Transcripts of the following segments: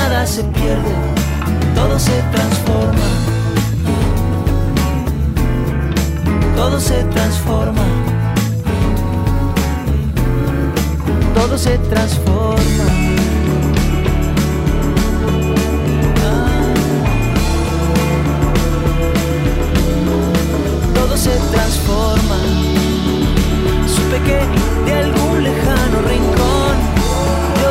nada se pierde, todo se transforma, todo se transforma, todo se transforma. Todo se transforma. Supe que de algún lejano rincón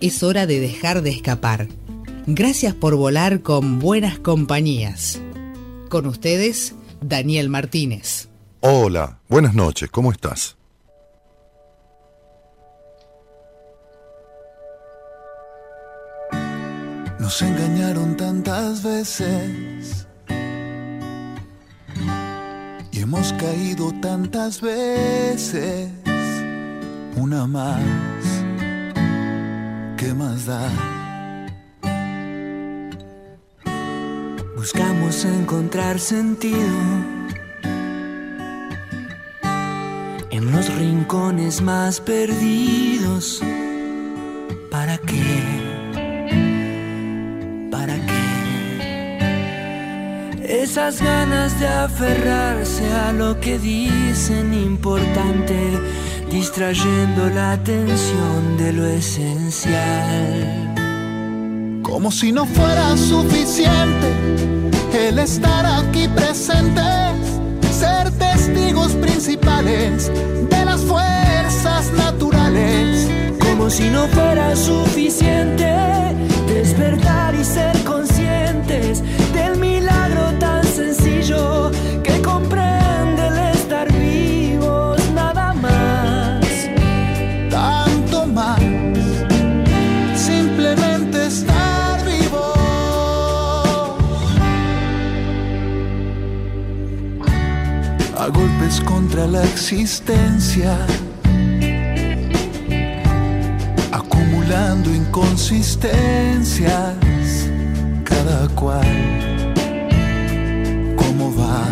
es hora de dejar de escapar. Gracias por volar con buenas compañías. Con ustedes, Daniel Martínez. Hola, buenas noches, ¿cómo estás? Nos engañaron tantas veces y hemos caído tantas veces. Una más ¿qué más da? Buscamos encontrar sentido en los rincones más perdidos. ¿Para qué? ¿Para qué? Esas ganas de aferrarse a lo que dicen importante distrayendo la atención de lo esencial. Como si no fuera suficiente el estar aquí presentes, ser testigos principales de las fuerzas naturales. Como si no fuera suficiente despertar y ser conscientes la existencia. acumulando inconsistencias, cada cual cómo va.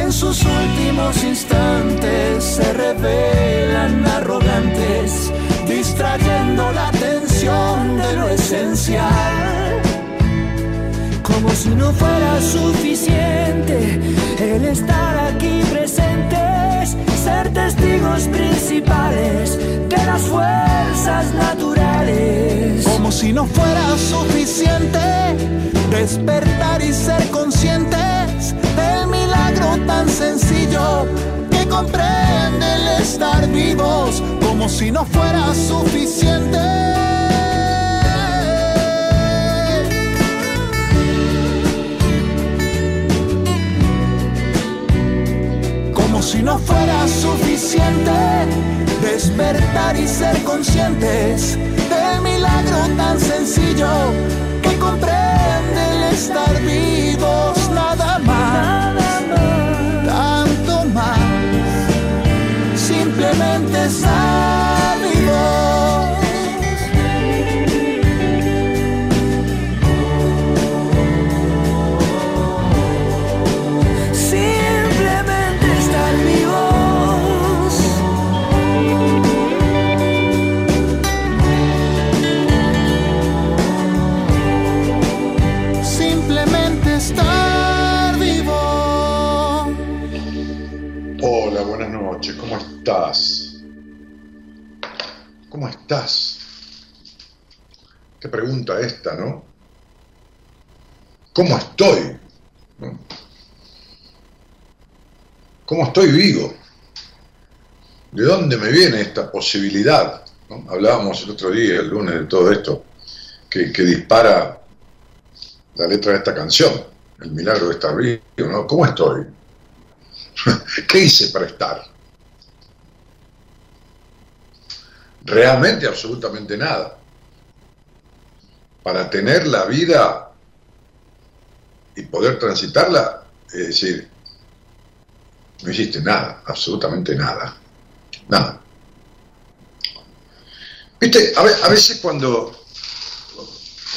En sus últimos instantes se revelan arrogantes, distrayendo la atención de lo esencial. Como si no fuera suficiente el estar aquí presentes, ser testigos principales de las fuerzas naturales. Como si no fuera suficiente despertar y ser conscientes del milagro tan sencillo que comprende el estar vivos. Como si no fuera suficiente. Si no fuera suficiente despertar y ser conscientes del milagro tan sencillo que comprende el estar vivos nada más, tanto más, simplemente estar Qué pregunta esta, ¿no? ¿Cómo estoy? ¿Cómo estoy vivo? ¿De dónde me viene esta posibilidad? Hablábamos el otro día, el lunes, de todo esto, que, que dispara la letra de esta canción, el milagro de estar vivo, ¿no? ¿Cómo estoy? ¿Qué hice para estar? Realmente absolutamente nada. Para tener la vida y poder transitarla, es decir, no hiciste nada, absolutamente nada. Nada. Viste, a, ve- a veces cuando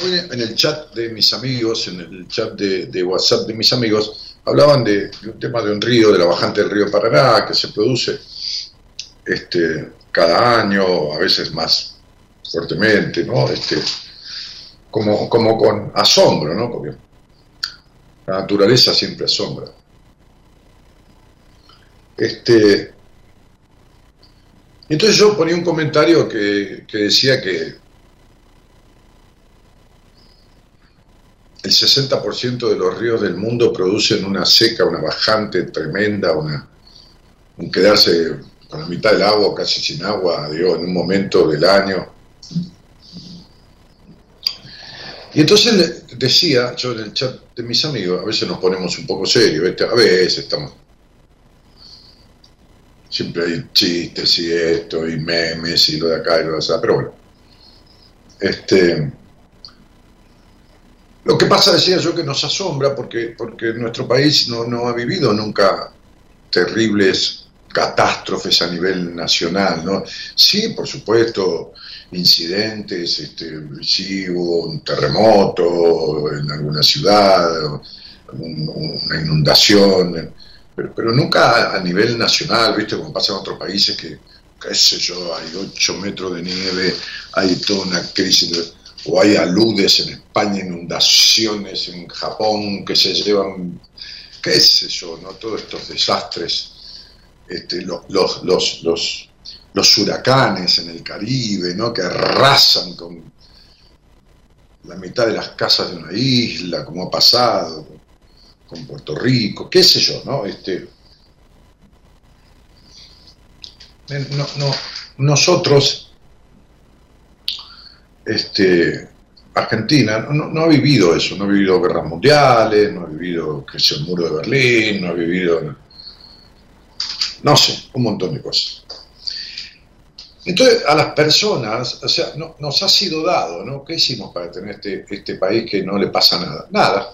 en el chat de mis amigos, en el chat de, de WhatsApp de mis amigos, hablaban de, de un tema de un río, de la bajante del río Paraná, que se produce este, cada año, a veces más fuertemente, ¿no? Este, como, como con asombro, ¿no? Porque la naturaleza siempre asombra. Este, entonces yo ponía un comentario que, que decía que el 60% de los ríos del mundo producen una seca, una bajante tremenda, una, un quedarse la mitad del agua, casi sin agua, digo, en un momento del año. Y entonces decía, yo en el chat de mis amigos, a veces nos ponemos un poco serios, a veces estamos... Siempre hay chistes y esto, y memes, y lo de acá y lo de allá, pero bueno. Este, lo que pasa, decía yo, que nos asombra porque, porque nuestro país no, no ha vivido nunca terribles catástrofes a nivel nacional, ¿no? Sí, por supuesto, incidentes, este, sí hubo un terremoto en alguna ciudad, un- una inundación, pero, nunca a, nivel nacional, ¿viste? Como pasa en otros países que, qué sé yo, hay 8 metros de nieve, hay toda una crisis, o hay aludes en España, inundaciones en Japón que se llevan, qué sé yo, ¿no? Todos estos desastres, este, los, los, los, los, huracanes en el Caribe, ¿no? Que arrasan con, la mitad de las casas de una isla, como ha pasado con Puerto Rico, qué sé yo, ¿no? Este, no, no, nosotros, este, Argentina no, ha vivido eso, no ha vivido guerras mundiales, no ha vivido que el muro de Berlín, no ha vivido, no sé, un montón de cosas. Entonces, a las personas, o sea, nos ha sido dado, ¿no? ¿Qué hicimos para tener este, este país que no le pasa nada? Nada.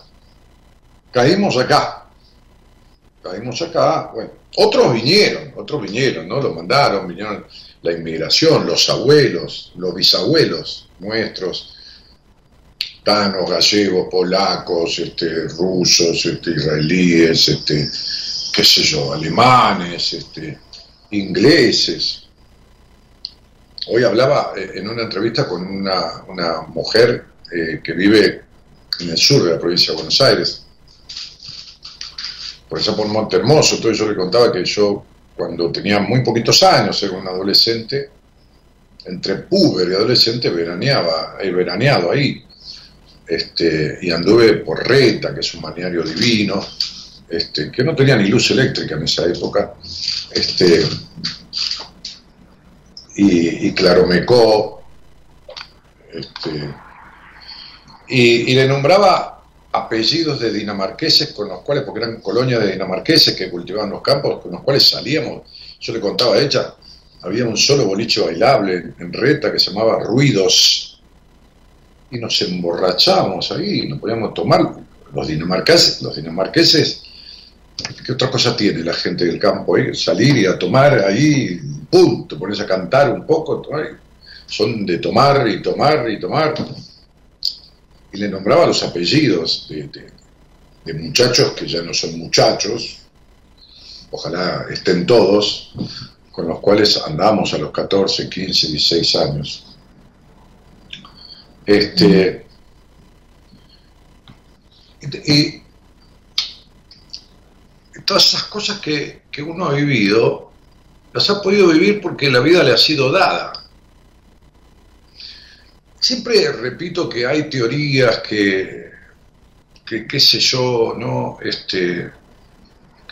Caímos acá. Caímos acá, bueno, otros vinieron, otros vinieron, ¿no? Los mandaron, vinieron la inmigración, los abuelos, los bisabuelos nuestros, tanos, gallegos, polacos, este, rusos, este, israelíes, este, qué sé yo, alemanes, este, ingleses. Hoy hablaba eh, en una entrevista con una, mujer eh, que vive en el sur de la provincia de Buenos Aires, por ejemplo, por Monte Hermoso. Entonces yo le contaba que yo, cuando tenía muy poquitos años, era un adolescente, entre puber y adolescente, veraneaba, he veraneado ahí. Este, y anduve por Reta, que es un balneario divino, este, que no tenía ni luz eléctrica en esa época. Este, y, y Claromecó, este, y, le nombraba apellidos de dinamarqueses con los cuales, porque eran colonias de dinamarqueses que cultivaban los campos, con los cuales salíamos. Yo le contaba a ella, había un solo boliche bailable en Reta que se llamaba Ruidos, y nos emborrachábamos ahí, nos podíamos tomar. Los dinamarqueses, los dinamarqueses, ¿qué otra cosa tiene la gente del campo? ahí? Salir y a tomar ahí ¡pum! te pones a cantar un poco, son de tomar y tomar y tomar. Y le nombraba los apellidos de, muchachos que ya no son muchachos, ojalá estén todos, con los cuales andamos a los 14, 15, 16 años. Este, y, todas esas cosas que, que uno ha vivido, las ha podido vivir porque la vida le ha sido dada. Siempre repito que hay teorías que, que qué sé yo, ¿no? Este,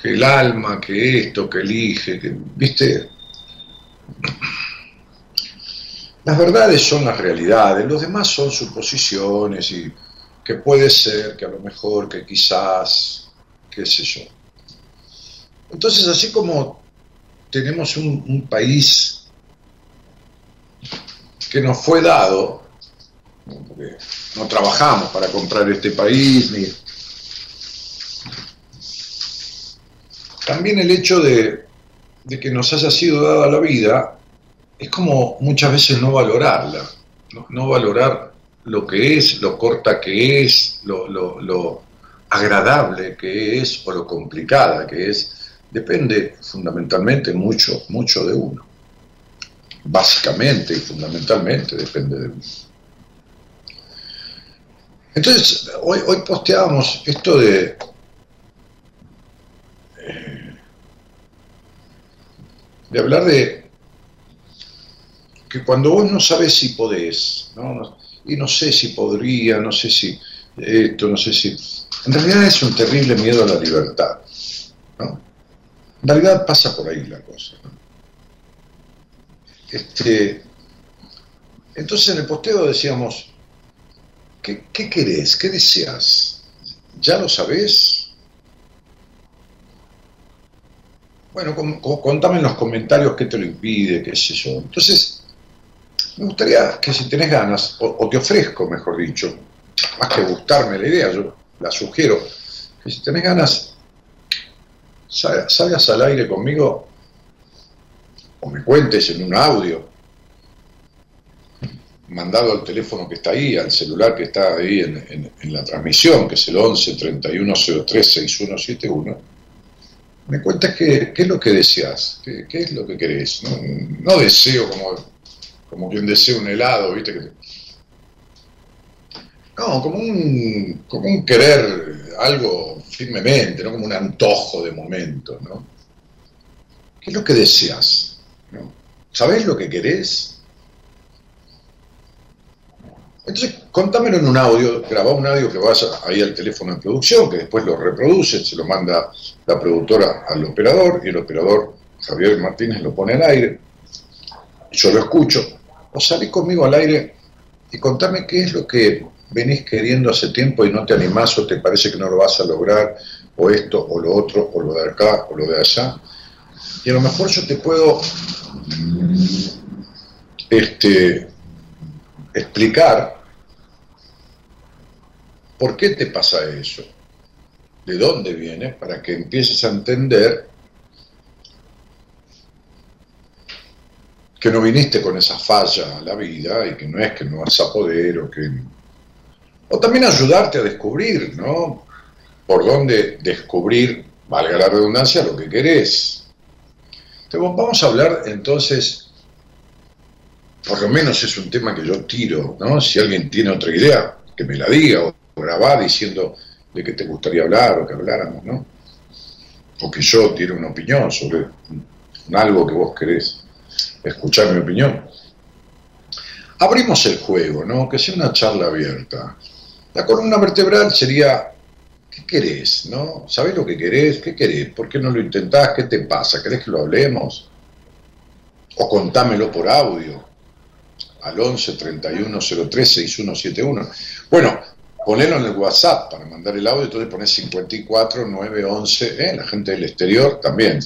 que el alma, que esto, que elige, que, ¿viste? Las verdades son las realidades, los demás son suposiciones y que puede ser, que a lo mejor, que quizás, qué sé yo. Entonces, así como tenemos un, país que nos fue dado, porque no trabajamos para comprar este país, ni... También el hecho de, que nos haya sido dada la vida es como muchas veces no valorarla, no, valorar lo que es, lo corta que es, lo, lo agradable que es o lo complicada que es depende fundamentalmente mucho, mucho de uno. Básicamente y fundamentalmente depende de uno. Entonces, hoy, hoy posteábamos esto de... De hablar de que cuando vos no sabes si podés, y no sé si podría, no sé si esto, no sé si... En realidad es un terrible miedo a la libertad. ¿no? En realidad pasa por ahí la cosa. Este, entonces en el posteo decíamos, ¿qué, querés? ¿Qué deseas? ¿Ya lo sabés? Bueno, contame en los comentarios qué te lo impide, qué sé yo. Entonces, me gustaría que si tenés ganas, o, te ofrezco, mejor dicho, más que gustarme la idea, yo la sugiero, que si tenés ganas, salgas al aire conmigo o me cuentes en un audio, mandado al teléfono que está ahí, al celular que está ahí en, la transmisión, que es el 11 3103 6171, me cuentas qué, qué es lo que deseas, qué, es lo que querés. No, deseo como, como quien desea un helado, ¿viste? No, como un, como un querer algo firmemente, no como un antojo de momento, ¿no? ¿Qué es lo que deseas? ¿No? ¿Sabés lo que querés? Entonces, contámelo en un audio, grabá un audio que vas ahí al teléfono de producción, que después lo reproduce, se lo manda la productora al operador y el operador Javier Martínez lo pone al aire. Yo lo escucho. O salí conmigo al aire y contame qué es lo que venís queriendo hace tiempo y no te animás o te parece que no lo vas a lograr, o esto, o lo otro, o lo de acá, o lo de allá. Y a lo mejor yo te puedo este, explicar ¿Por qué te pasa eso? ¿De dónde viene? Para que empieces a entender que no viniste con esa falla a la vida y que no es que no vas a poder o que... O también ayudarte a descubrir, ¿no? Por dónde descubrir, valga la redundancia, lo que querés. Vamos a hablar entonces, por lo menos es un tema que yo tiro, ¿no? Si alguien tiene otra idea, que me la diga, grabar diciendo de qué te gustaría hablar o que habláramos, ¿no? O que yo tiene una opinión sobre algo que vos querés escuchar mi opinión. Abrimos el juego, ¿no? Que sea una charla abierta. La columna vertebral sería, ¿qué querés, no? ¿Sabés lo que querés? ¿Qué querés? ¿Por qué no lo intentás? ¿Qué te pasa? ¿Querés que lo hablemos? O contámelo por audio al 11 31 03 6171. Bueno, ponelo en el WhatsApp para mandar el audio, entonces pones 54 911, ¿eh? la gente del exterior también,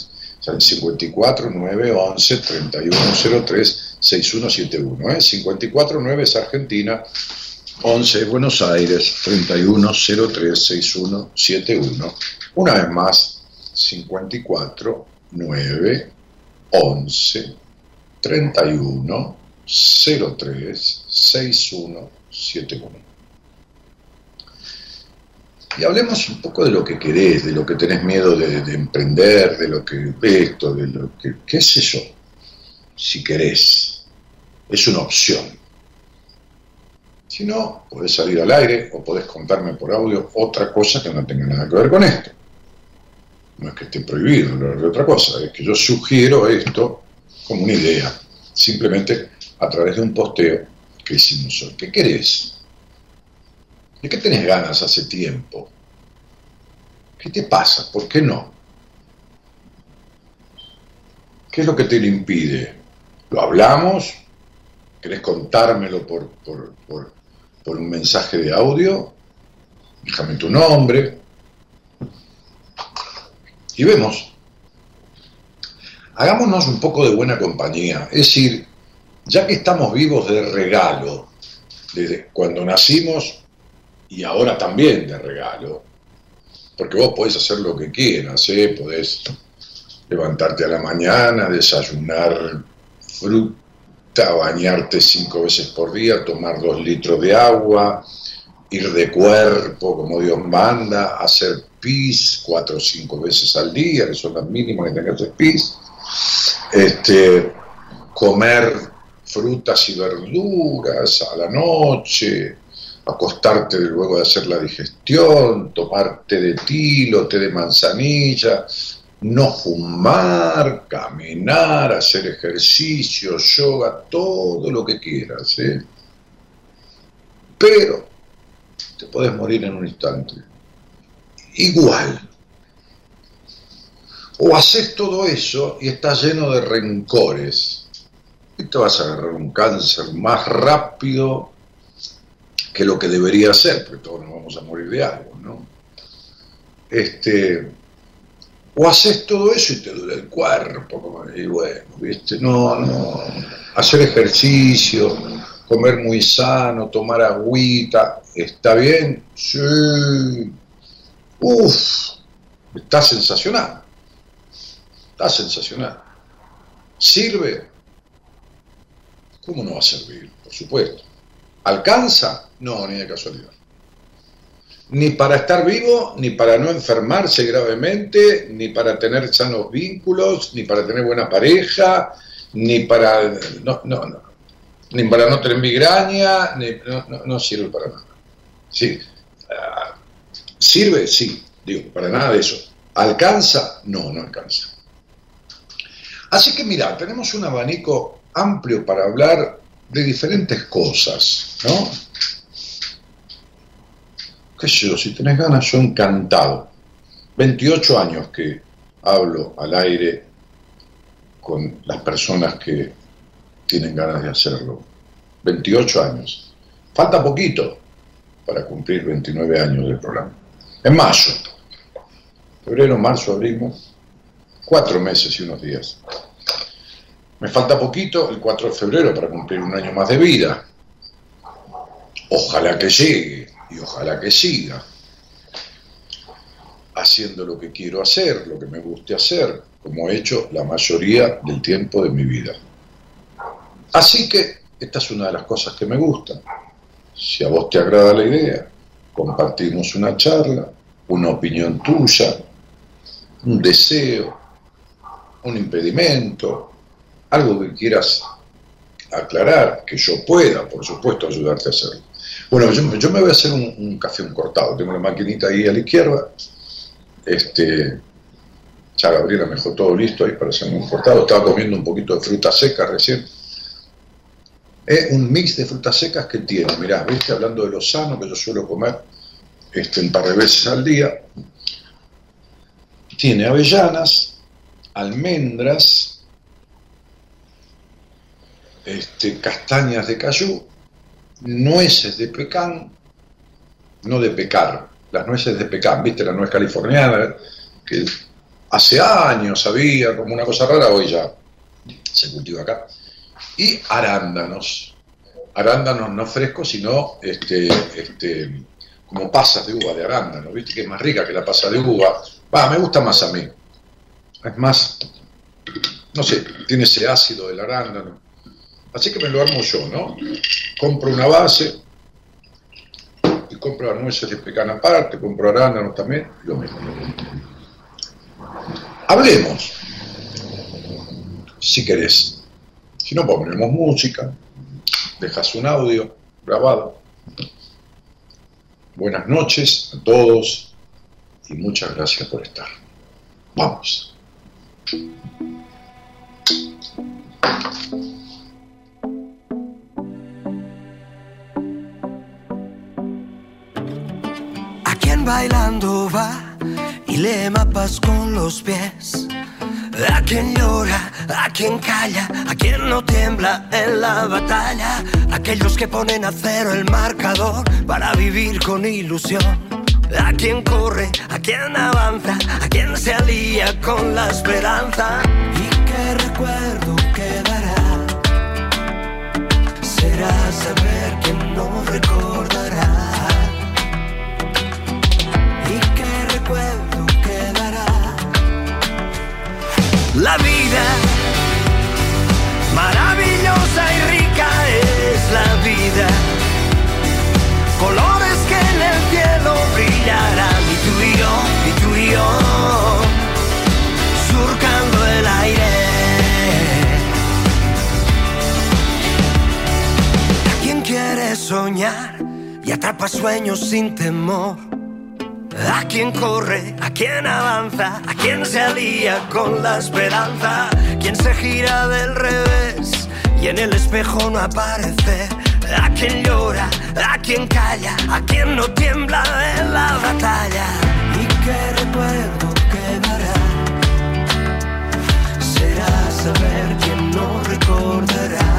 o 54 911 3103 6171, ¿eh? 54 9 es Argentina, 11 es Buenos Aires, 3103 6171, una vez más, 54 9 11 31 03 6171. Y hablemos un poco de lo que querés, de lo que tenés miedo de, emprender, de lo que esto, de lo que, qué sé yo, si querés. Es una opción. Si no, podés salir al aire o podés contarme por audio otra cosa que no tenga nada que ver con esto. No es que esté prohibido hablar de otra cosa, es que yo sugiero esto como una idea, simplemente a través de un posteo que hicimos hoy. ¿Qué querés? ¿De qué tenés ganas hace tiempo? ¿Qué te pasa? ¿Por qué no? ¿Qué es lo que te lo impide? ¿Lo hablamos? ¿Querés contármelo por, por, un mensaje de audio? Déjame tu nombre. Y vemos. Hagámonos un poco de buena compañía. Es decir, ya que estamos vivos de regalo, desde cuando nacimos y ahora también de regalo, porque vos podés hacer lo que quieras, ¿eh? podés levantarte a la mañana, desayunar fruta, bañarte cinco veces por día, tomar dos litros de agua, ir de cuerpo como Dios manda, hacer pis cuatro o cinco veces al día, que son las mínimas que tengas hacer pis, este, comer frutas y verduras a la noche, acostarte luego de hacer la digestión, tomar té de tilo, té de manzanilla, no fumar, caminar, hacer ejercicio, yoga, todo lo que quieras. ¿eh? Pero te puedes morir en un instante. Igual. O haces todo eso y estás lleno de rencores. Y te vas a agarrar un cáncer más rápido que lo que debería ser, porque todos nos vamos a morir de algo, ¿no? Este, o haces todo eso y te duele el cuerpo, y bueno, ¿viste? No, no, hacer ejercicio, comer muy sano, tomar agüita, ¿está bien? Sí. Uf, está sensacional. Está sensacional. ¿Sirve? ¿Cómo no va a servir? Por supuesto. ¿Alcanza? No, ni de casualidad. Ni para estar vivo, ni para no enfermarse gravemente, ni para tener sanos vínculos, ni para tener buena pareja, ni para no, no, no. ni para no tener migraña, no, sirve para nada. ¿Sí? Ah, ¿Sirve? Sí, digo, para nada de eso. ¿Alcanza? No, no alcanza. Así que mira, tenemos un abanico amplio para hablar de diferentes cosas, ¿no? Yo, si tenés ganas, yo encantado. 28 años que hablo al aire con las personas que tienen ganas de hacerlo. 28 años. Falta poquito para cumplir 29 años del programa. En mayo, febrero, marzo, abrimos, cuatro meses y unos días. Me falta poquito, el 4 de febrero, para cumplir un año más de vida. Ojalá que llegue y ojalá que siga haciendo lo que quiero hacer, lo que me guste hacer, como he hecho la mayoría del tiempo de mi vida. Así que esta es una de las cosas que me gustan. Si a vos te agrada la idea, compartimos una charla, una opinión tuya, un deseo, un impedimento, algo que quieras aclarar, que yo pueda, por supuesto, ayudarte a hacerlo. Bueno, yo, me voy a hacer un, café un cortado. Tengo la maquinita ahí a la izquierda. Este, ya Gabriela me dejó todo listo ahí para hacerme un cortado. Estaba comiendo un poquito de fruta seca recién. Es un mix de frutas secas que tiene, mirá, viste, hablando de lo sano que yo suelo comer este, un par de veces al día. Tiene avellanas, almendras, este, castañas de cayú, nueces de pecan, no de pecar, las nueces de pecan, viste, la nuez californiana, que hace años había como una cosa rara, hoy ya se cultiva acá. Y arándanos, arándanos no frescos, sino este, este, como pasas de uva de arándano, viste que es más rica que la pasa de uva. Va, me gusta más a mí. Es más, no sé, tiene ese ácido del arándano. Así que me lo armo yo, ¿no? Compro una base y compro las nueces de pecan aparte, compro arándanos también, lo mismo. Hablemos, si querés. Si no, ponemos música, dejas un audio grabado. Buenas noches a todos y muchas gracias por estar. Vamos. Bailando va y lee mapas con los pies? A quien llora, a quien calla, a quien no tiembla en la batalla. Aquellos que ponen a cero el marcador para vivir con ilusión. A quien corre, a quien avanza, a quien se alía con la esperanza. Y qué recuerdo quedará. Será saber que no recordará. Recuerdo quedará. La vida maravillosa y rica es la vida. Colores que en el cielo brillarán y tú y yo, y tú y yo, surcando el aire. ¿A quién quiere soñar y atrapa sueños sin temor? A quien corre, a quien avanza, a quien se alía con la esperanza, quien se gira del revés y en el espejo no aparece, a quien llora, a quien calla, a quien no tiembla en la batalla. Y qué recuerdo quedará, será saber quién no recordará.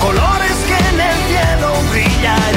Colores que en el cielo brillarán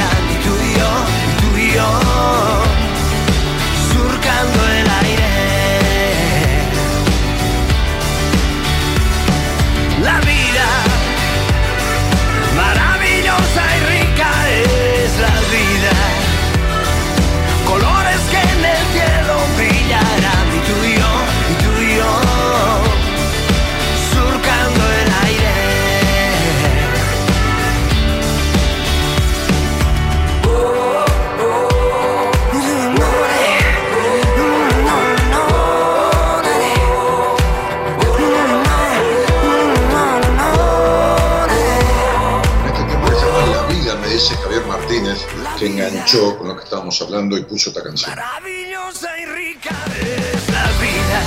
enganchó con lo que estábamos hablando y puso esta canción. Maravillosa y rica es la vida.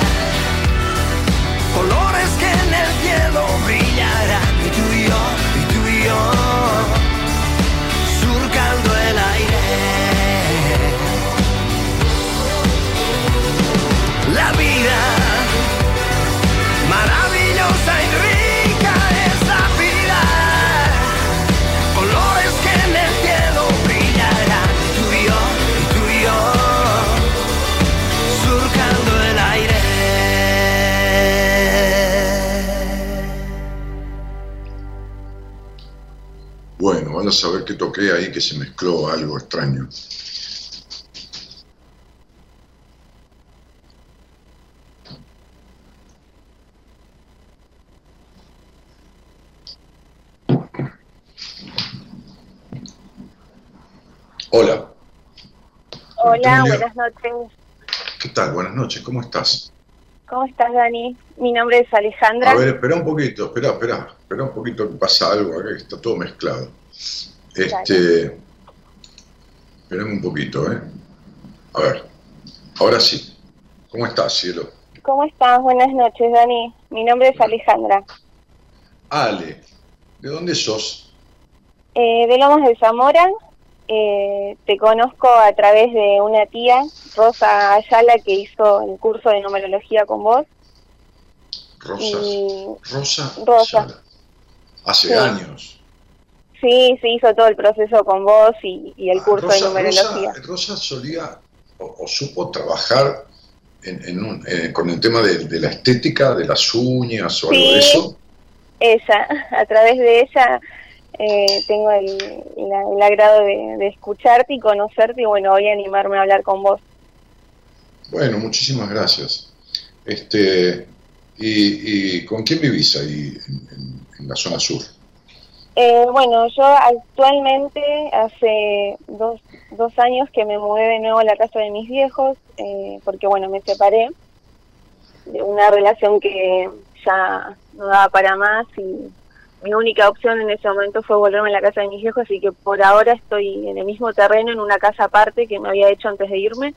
Colores que en el cielo brillarán. Y tú y yo, y tú y yo, surcando el aire. La vida, maravillosa y rica A saber que toqué ahí que se mezcló algo extraño. Hola, Hola, buenas noches. ¿qué tal? Buenas noches, ¿cómo estás? ¿Cómo estás, Dani? Mi nombre es Alejandra. A ver, espera un poquito, espera, espera, espera un poquito que pasa algo acá, que está todo mezclado. Este, espérame un poquito, ¿eh? A ver, ahora sí. ¿Cómo estás, cielo? ¿Cómo estás? Buenas noches, Dani. Mi nombre es Alejandra. Ale, ¿de dónde sos? Eh, de Lomas de Zamora. Eh, te conozco a través de una tía, Rosa Ayala, que hizo el curso de numerología con vos. Rosa. Y Rosa. Rosa. Ayala. Hace Sí. años. Sí, se hizo todo el proceso con vos y, y el Ah, curso de numerología. Rosa, Rosa solía o, o supo trabajar en, en un- eh, con el tema de, de la estética, de las uñas o algo de eso. ella, a través de ella eh, tengo el, la- el agrado de, de escucharte y conocerte y bueno, voy a animarme a hablar con vos. Bueno, muchísimas gracias. Este, y, y con quién vivís ahí en, en- en la zona sur? Eh, bueno, yo actualmente hace dos, dos años que me mudé de nuevo a la casa de mis viejos, eh, porque bueno, me separé de una relación que ya no daba para más y mi única opción en ese momento fue volverme a la casa de mis viejos, así que por ahora estoy en el mismo terreno, en una casa aparte que me había hecho antes de irme.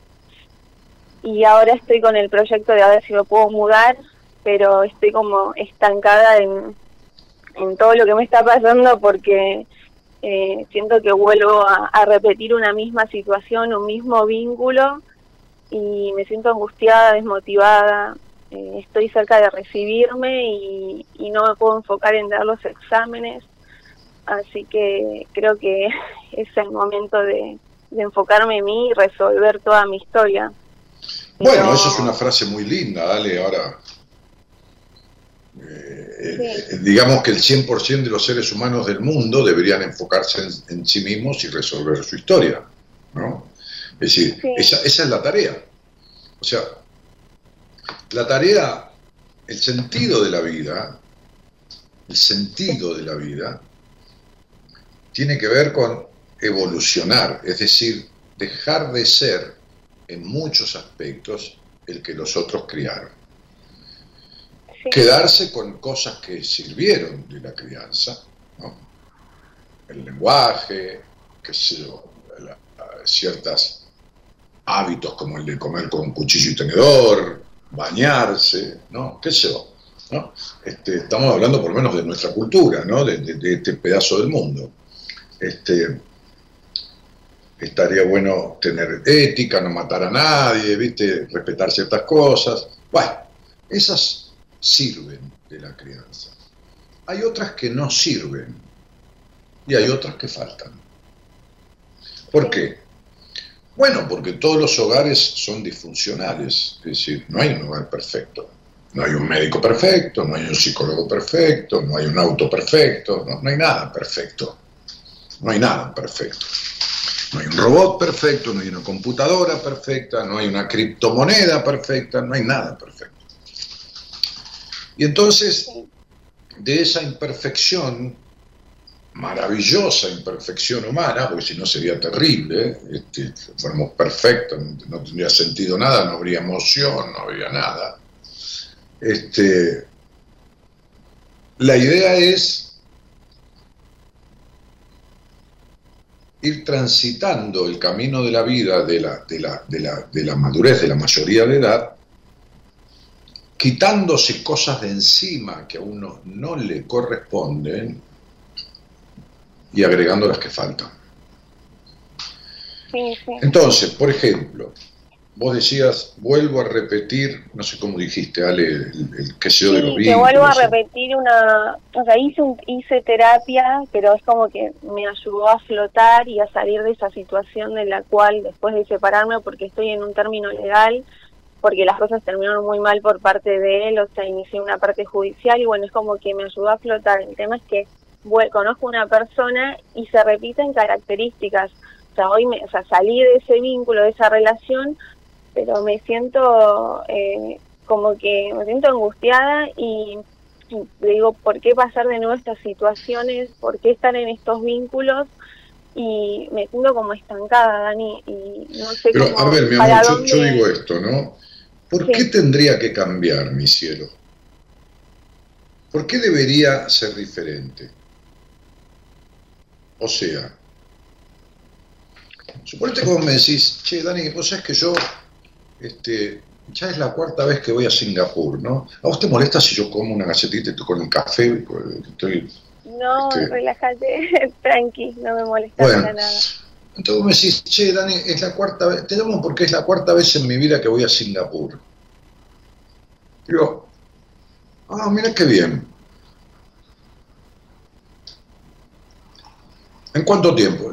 Y ahora estoy con el proyecto de a ver si me puedo mudar, pero estoy como estancada en, en todo lo que me está pasando porque eh, siento que vuelvo a, a repetir una misma situación, un mismo vínculo y me siento angustiada, desmotivada. eh, estoy cerca de recibirme y, y no me puedo enfocar en dar los exámenes, así que creo que es el momento de, de enfocarme en mí y resolver toda mi historia. Bueno, Pero- eso es una frase muy linda, dale, ahora. Eh, eh, Sí. digamos que el 100% de los seres humanos del mundo deberían enfocarse en, en sí mismos y resolver su historia, ¿no? Es decir, Sí. esa, esa es la tarea. O sea, la tarea, el sentido de la vida, el sentido de la vida, tiene que ver con evolucionar, es decir, dejar de ser en muchos aspectos el que los otros criaron. Quedarse con cosas que sirvieron de la crianza, el lenguaje, qué sé yo, ciertos hábitos como el de comer con cuchillo y tenedor, bañarse, ¿no? qué sé. ¿no? Este, estamos hablando por lo menos de nuestra cultura, ¿no? de, de- de este pedazo del mundo. Este, estaría bueno tener ética, no matar a nadie, ¿viste? respetar ciertas cosas. Bueno, esas sirven de la crianza. Hay otras que no sirven y hay otras que faltan. ¿Por qué? Bueno, porque todos los hogares son disfuncionales, es decir, no hay un hogar perfecto. No hay un médico perfecto, no hay un psicólogo perfecto, no hay un auto perfecto, no, no hay nada perfecto. No hay nada perfecto. No hay un robot perfecto, no hay una computadora perfecta, no hay una criptomoneda perfecta, no hay nada perfecto. Y entonces, de esa imperfección, maravillosa imperfección humana, porque si no sería terrible, este, fuéramos perfectos, no tendría sentido nada, no habría emoción, no habría nada. Este, la idea es ir transitando el camino de la vida de la, de la, de la, de la madurez de la mayoría de edad, quitándose cosas de encima que a uno no le corresponden y agregando las que faltan. Entonces, por ejemplo, vos decías, vuelvo a repetir, no sé cómo dijiste, Ale, el, que se de los Que vuelvo a repetir una, o sea, hice, hice terapia, pero es como que me ayudó a flotar y a salir de esa situación de la cual después de separarme, porque estoy en un término legal, porque las cosas terminaron muy mal por parte de él, o sea, inicié una parte judicial y bueno, es como que me ayudó a flotar. El tema es que bueno, conozco una persona y se repiten características. O sea, hoy me, o sea, salí de ese vínculo, de esa relación, pero me siento eh, como que me siento angustiada y, le digo, ¿por qué pasar de nuevo estas situaciones? ¿Por qué estar en estos vínculos? Y me siento como estancada, Dani, y no sé pero, a ver, mi amor, yo, digo esto, ¿no? ¿Por qué tendría que cambiar, mi cielo? ¿Por qué debería ser diferente? O sea, suponete que vos me decís, che, Dani, vos sabés que yo este, ya es la cuarta vez que voy a Singapur, ¿no? ¿A vos te molesta si yo como una galletita con el café? Estoy, no, este... relájate, tranqui, no me molesta para nada. Entonces vos me decís, che, Dani, es la cuarta vez, te llamo porque es la cuarta vez en mi vida que voy a Singapur. Digo, ah, mira qué bien. ¿En cuánto tiempo?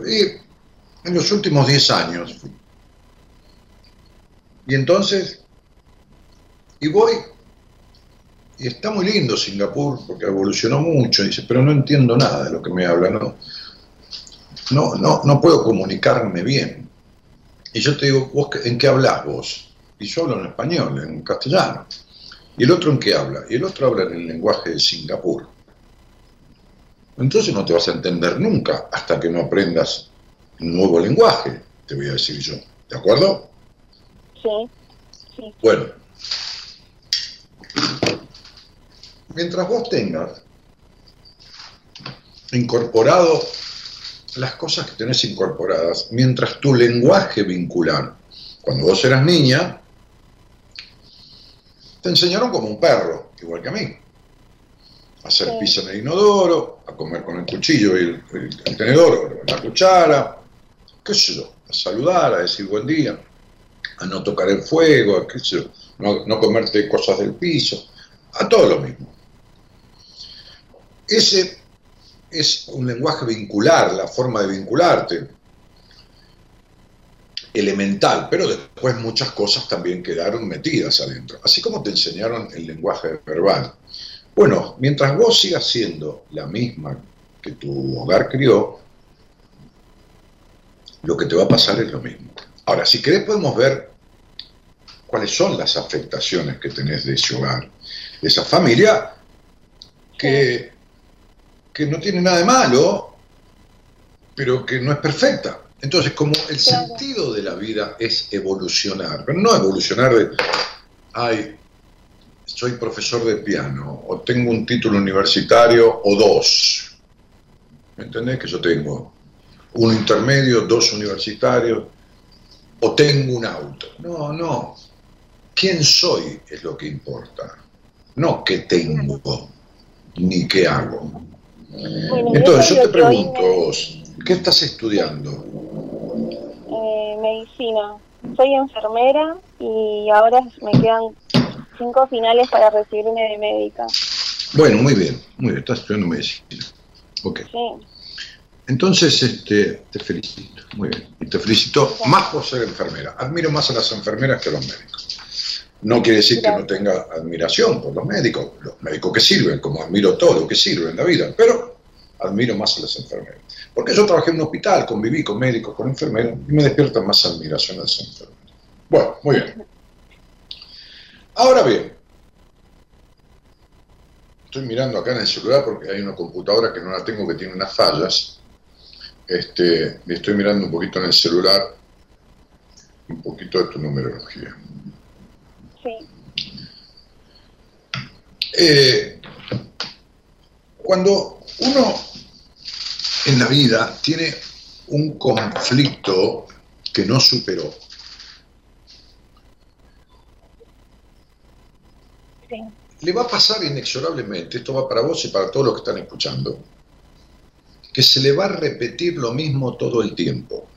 En los últimos 10 años. Y entonces, y voy, y está muy lindo Singapur porque evolucionó mucho, dice, pero no entiendo nada de lo que me habla, no, no, no, no puedo comunicarme bien. Y yo te digo, ¿vos en qué hablas vos? Y yo hablo en español, en castellano. ¿Y el otro en qué habla? Y el otro habla en el lenguaje de Singapur. Entonces no te vas a entender nunca hasta que no aprendas un nuevo lenguaje, te voy a decir yo. ¿De acuerdo? Sí, Bueno, mientras vos tengas incorporado las cosas que tenés incorporadas, mientras tu lenguaje vincular, cuando vos eras niña, te enseñaron como un perro, igual que a mí. A hacer pizza en el inodoro, a comer con el cuchillo y el, tenedor o la cuchara, qué sé yo, a saludar, a decir buen día a no tocar el fuego, no, no comerte cosas del piso, a todo lo mismo. Ese es un lenguaje vincular, la forma de vincularte, elemental, pero después muchas cosas también quedaron metidas adentro, así como te enseñaron el lenguaje verbal. Bueno, mientras vos sigas siendo la misma que tu hogar crió, lo que te va a pasar es lo mismo. Ahora, si querés podemos ver cuáles son las afectaciones que tenés de ese hogar, de esa familia que, que no tiene nada de malo, pero que no es perfecta. Entonces, como el sentido de la vida es evolucionar, pero no evolucionar de, ay, soy profesor de piano, o tengo un título universitario, o dos. ¿Me entendés? Que yo tengo un intermedio, dos universitarios, o tengo un auto. No, no quién soy es lo que importa, no qué tengo ni qué hago. Entonces yo te pregunto, vos, ¿qué estás estudiando? Eh, medicina. Soy enfermera y ahora me quedan cinco finales para recibirme de médica. Bueno, muy bien, muy bien, estás estudiando medicina. Ok. Sí. Entonces, este, te felicito, muy bien. Y te felicito más por ser enfermera. Admiro más a las enfermeras que a los médicos. No quiere decir que no tenga admiración por los médicos, los médicos que sirven, como admiro todo lo que sirve en la vida, pero admiro más a las enfermeras. Porque yo trabajé en un hospital, conviví con médicos, con enfermeros, y me despierta más admiración a las enfermeras. Bueno, muy bien. Ahora bien, estoy mirando acá en el celular porque hay una computadora que no la tengo que tiene unas fallas. Este, y estoy mirando un poquito en el celular un poquito de tu numerología. Eh, cuando uno en la vida tiene un conflicto que no superó. Le va a pasar inexorablemente, esto va para vos y para todos los que están escuchando, que se le va a repetir lo mismo todo el tiempo.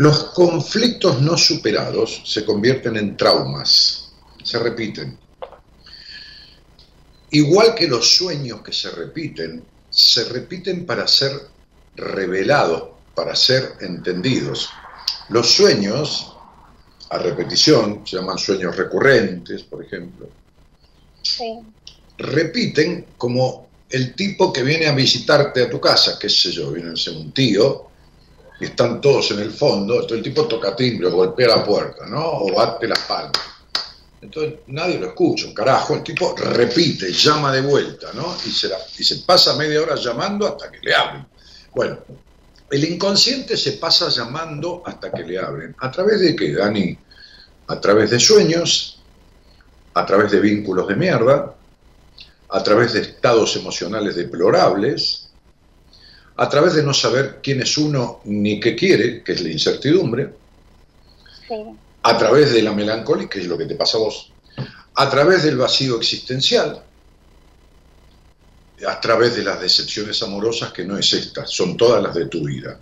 Los conflictos no superados se convierten en traumas, se repiten. Igual que los sueños que se repiten, se repiten para ser revelados, para ser entendidos. Los sueños, a repetición, se llaman sueños recurrentes, por ejemplo, repiten como el tipo que viene a visitarte a tu casa, qué sé yo, viene a ser un tío, y están todos en el fondo, entonces el tipo toca timbre, golpea la puerta, ¿no? O bate las palmas. Entonces nadie lo escucha, carajo, el tipo repite, llama de vuelta, ¿no? Y se, y se pasa media hora llamando hasta que le abren. Bueno, el inconsciente se pasa llamando hasta que le abren. ¿A través de qué, Dani? A través de sueños, a través de vínculos de mierda, a través de estados emocionales deplorables, a través de no saber quién es uno ni qué quiere, que es la incertidumbre, a través de la melancolía, que es lo que te pasa a vos, a través del vacío existencial, a través de las decepciones amorosas, que no es esta, son todas las de tu vida,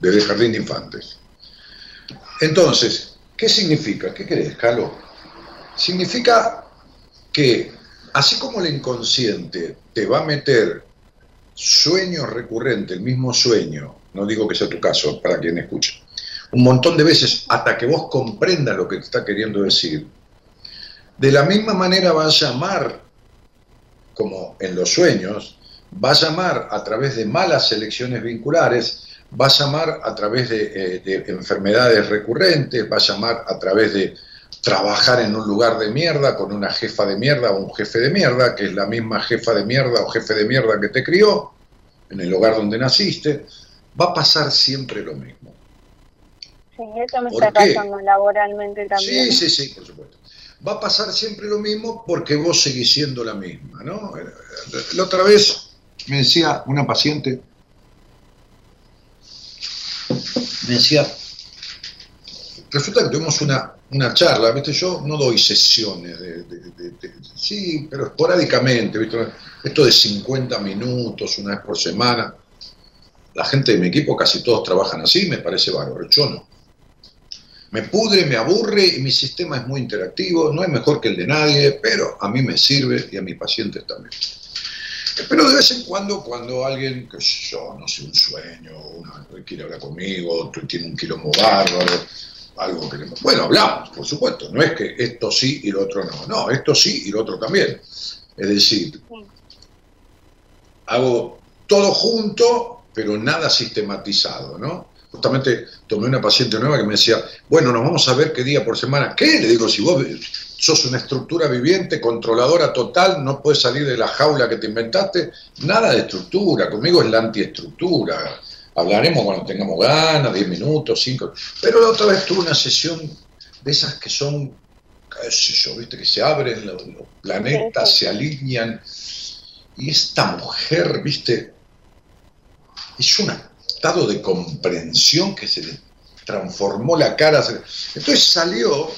desde el jardín de infantes. Entonces, ¿qué significa? ¿Qué crees, Calo? Significa que así como el inconsciente te va a meter sueños recurrentes, el mismo sueño, no digo que sea tu caso, para quien escucha, un montón de veces hasta que vos comprendas lo que te está queriendo decir, de la misma manera va a llamar, como en los sueños, va a llamar a través de malas elecciones vinculares, va a llamar a través eh, de enfermedades recurrentes, va a llamar a través de trabajar en un lugar de mierda con una jefa de mierda o un jefe de mierda, que es la misma jefa de mierda o jefe de mierda que te crió, en el lugar donde naciste, va a pasar siempre lo mismo. Sí, eso me está pasando laboralmente también. Sí, sí, sí, por supuesto. Va a pasar siempre lo mismo porque vos seguís siendo la misma, ¿no? La otra vez me decía una paciente, me decía, resulta que tuvimos una, una charla, ¿viste? Yo no doy sesiones, de, sí, pero esporádicamente, ¿viste? Esto de 50 minutos, una vez por semana. La gente de mi equipo, casi todos trabajan así, me parece bárbaro, yo no. Me pudre, me aburre y mi sistema es muy interactivo, no es mejor que el de nadie, pero a mí me sirve y a mis pacientes también. Pero de vez en cuando, cuando alguien, que yo, no sé, un sueño, una, quiere hablar conmigo, tiene un quilombo bárbaro, algo que... Bueno, hablamos, por supuesto, no es que esto sí y lo otro no, no, esto sí y lo otro también. Es decir, hago todo junto, pero nada sistematizado, ¿no? Justamente tomé una paciente nueva que me decía, bueno, nos vamos a ver qué día por semana. ¿Qué? Le digo, si vos sos una estructura viviente, controladora total, no puedes salir de la jaula que te inventaste, nada de estructura, conmigo es la antiestructura Hablaremos cuando tengamos ganas, 10 minutos, 5. Pero la otra vez tuve una sesión de esas que son, qué sé yo, viste, que se abren los, planetas, se alinean. Y esta mujer, viste, es un estado de comprensión que se le transformó la cara. Entonces salió,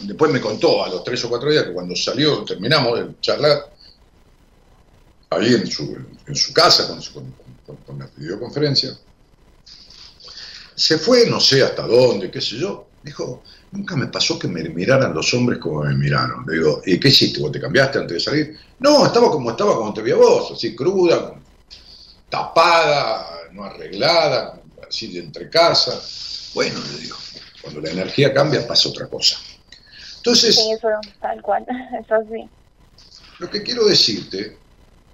después me contó a los tres o cuatro días que cuando salió, terminamos de charlar, ahí en su, en su casa con, con la videoconferencia, se fue, no sé hasta dónde, qué sé yo. Dijo, nunca me pasó que me miraran los hombres como me miraron. Le digo, ¿y qué hiciste? ¿Vos te cambiaste antes de salir? No, estaba como estaba cuando te vi a vos, así cruda, tapada, no arreglada, así de entre casa. Bueno, le digo, cuando la energía cambia pasa otra cosa. Entonces, sí, eso tal cual, eso sí. Lo que quiero decirte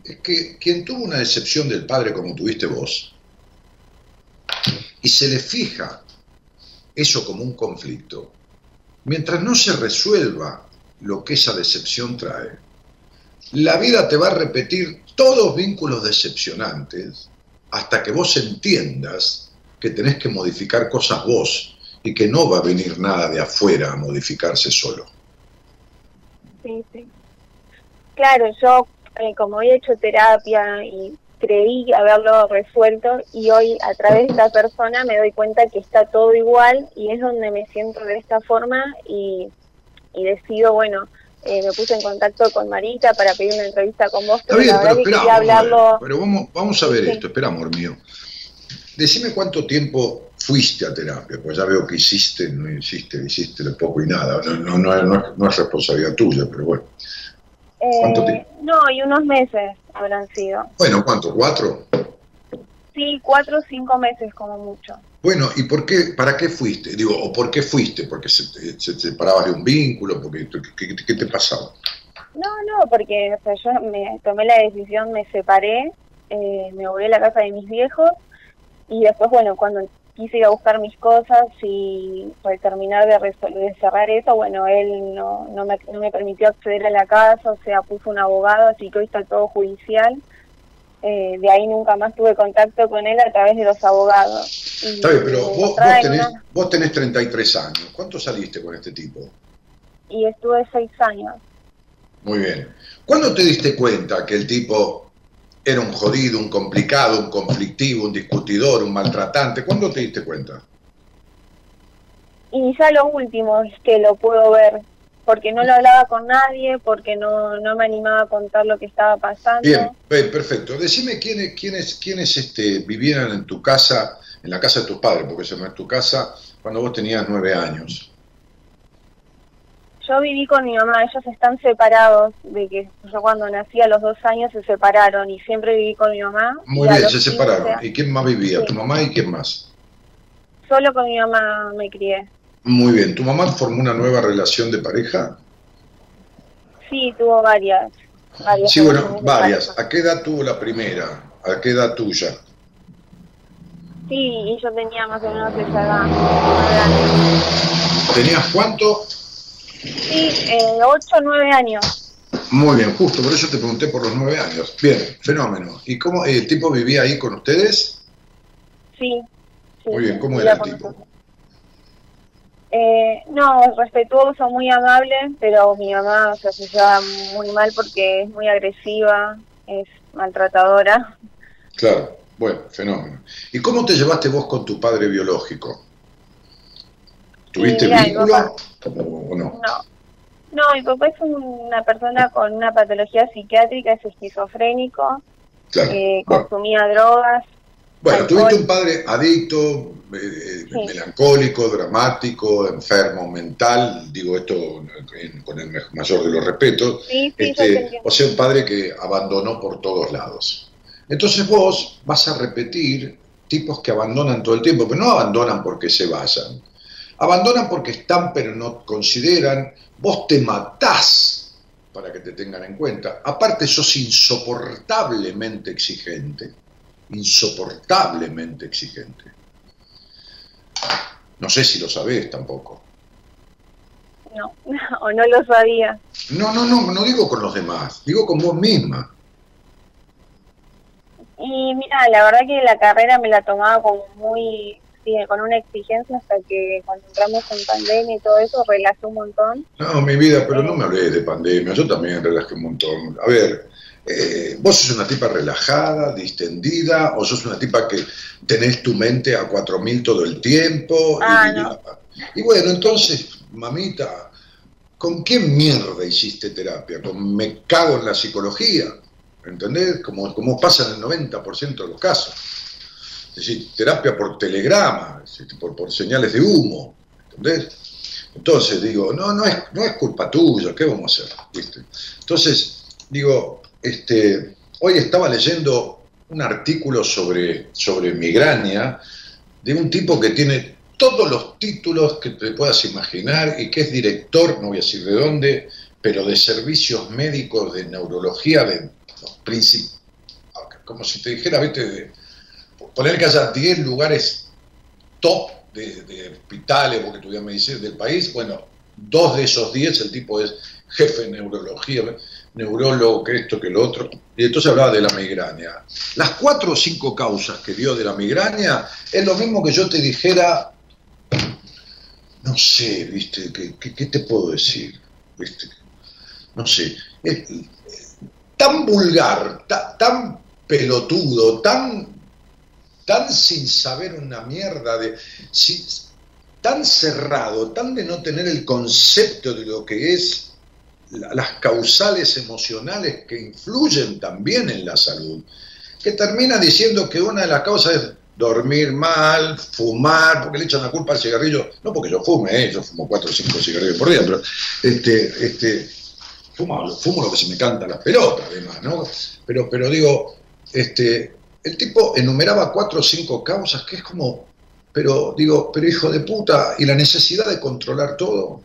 es que quien tuvo una decepción del padre como tuviste vos, y se le fija eso como un conflicto, mientras no se resuelva lo que esa decepción trae, la vida te va a repetir todos vínculos decepcionantes hasta que vos entiendas que tenés que modificar cosas vos y que no va a venir nada de afuera a modificarse solo. Sí, sí. Claro, yo eh, como he hecho terapia y creí haberlo resuelto y hoy a través de esta persona me doy cuenta que está todo igual y es donde me siento de esta forma y, y decido, bueno, eh, me puse en contacto con Marita para pedir una entrevista con vos, pero la verdad que quería hablarlo... pero vamos, vamos a ver esto, espera amor mío. Decime cuánto tiempo fuiste a terapia, pues ya veo que hiciste, no hiciste, hiciste poco y nada, no, no, no, no es responsabilidad tuya, pero bueno. Eh, no, y unos meses habrán sido. Bueno, ¿cuánto? ¿Cuatro? Sí, cuatro o cinco meses como mucho. Bueno, ¿y por qué, para qué fuiste? Digo, ¿o por qué fuiste? ¿Porque se, se, separabas de un vínculo? porque ¿qué, te pasaba? No, no, porque yo me tomé la decisión, me separé, eh, me volví a la casa de mis viejos y después, bueno, cuando quise ir a buscar mis cosas y para terminar de, de cerrar eso, bueno, él no, no, me, no me permitió acceder a la casa, o sea, puso un abogado, así que hoy está todo judicial. Eh, de ahí nunca más tuve contacto con él a través de los abogados. Está bien, pero vos, vos, tenés, vos tenés 33 años. ¿Cuánto saliste con este tipo? Y estuve 6 años. Muy bien. ¿Cuándo te diste cuenta que el tipo era un jodido, un complicado, un conflictivo, un discutidor, un maltratante. ¿Cuándo te diste cuenta? Y ya lo último es que lo puedo ver, porque no lo hablaba con nadie, porque no, no me animaba a contar lo que estaba pasando. Bien, perfecto. Decime quiénes, quiénes, quiénes este, vivieran en tu casa, en la casa de tus padres, porque se no es tu casa, cuando vos tenías nueve años. Yo viví con mi mamá, ellos están separados, de que yo cuando nací a los dos años se separaron y siempre viví con mi mamá. Muy bien, se separaron. ¿Y quién más vivía? ¿Tu mamá y quién más? Solo con mi mamá me crié. Muy bien, ¿tu mamá formó una nueva relación de pareja? Sí, tuvo varias. varias sí, bueno, varias. ¿A qué edad tuvo la primera? ¿A qué edad tuya? Sí, y yo tenía más o menos esa edad. ¿Tenías cuánto? Sí, eh, 8 o 9 años. Muy bien, justo, por eso te pregunté por los 9 años. Bien, fenómeno. ¿Y cómo el tipo vivía ahí con ustedes? Sí. muy bien, ¿cómo era el tipo? Eh, no, respetuoso, muy amable, pero mi mamá se lleva muy mal porque es muy agresiva, es maltratadora. Claro, bueno, fenómeno. ¿Y cómo te llevaste vos con tu padre biológico? ¿Tuviste vínculo o no? No. No, mi papá es una persona con una patología psiquiátrica, es esquizofrénico, eh, consumía drogas. Bueno, tuviste un padre adicto, eh, melancólico, dramático, enfermo mental, digo esto con el mayor de los respetos, este, o sea, un padre que abandonó por todos lados. Entonces vos vas a repetir tipos que abandonan todo el tiempo, pero no abandonan porque se vayan, Abandonan porque están pero no consideran, vos te matás para que te tengan en cuenta. Aparte sos insoportablemente exigente, insoportablemente exigente. No sé si lo sabés tampoco. No, o no lo sabía. No, no, no, no digo con los demás, digo con vos misma. Y mira, la verdad que la carrera me la tomaba como muy con una exigencia hasta que cuando entramos en pandemia y todo eso relajé un montón. No, mi vida, pero no me hablé de pandemia, yo también relajé un montón. A ver, eh, vos sos una tipa relajada, distendida, o sos una tipa que tenés tu mente a cuatro mil todo el tiempo. Ah, y, bueno, entonces, mamita, ¿con qué mierda hiciste terapia? ¿Con me cago en la psicología? ¿Entendés? Como, como pasa en el 90% de los casos decir, terapia por telegrama, por, señales de humo, ¿entendés? Entonces digo, no, no es, no es culpa tuya, ¿qué vamos a hacer? Entonces, digo, este, hoy estaba leyendo un artículo sobre, sobre migraña de un tipo que tiene todos los títulos que te puedas imaginar y que es director, no voy a decir de dónde, pero de servicios médicos de neurología de los como si te dijera, viste, de, poner que haya 10 lugares top de, hospitales porque estudian medicina del país, bueno, dos de esos 10 el tipo es jefe de neurología, neurólogo, que esto, que lo otro, y entonces hablaba de la migraña. Las cuatro o cinco causas que dio de la migraña es lo mismo que yo te dijera, no sé, viste, ¿qué, te puedo decir? ¿Viste? No sé, tan vulgar, tan pelotudo, tan, tan sin saber una mierda, de, tan cerrado, tan de no tener el concepto de lo que es las causales emocionales que influyen también en la salud, que termina diciendo que una de las causas es dormir mal, fumar, porque le echan la culpa al cigarrillo, no porque yo fume, ¿eh? yo fumo cuatro o cinco cigarrillos por día, pero este, este, fumo, fumo lo que se me canta las pelotas, además, ¿no? Pero, pero digo, este, el tipo enumeraba cuatro o cinco causas que es como, pero digo, pero hijo de puta, y la necesidad de controlar todo,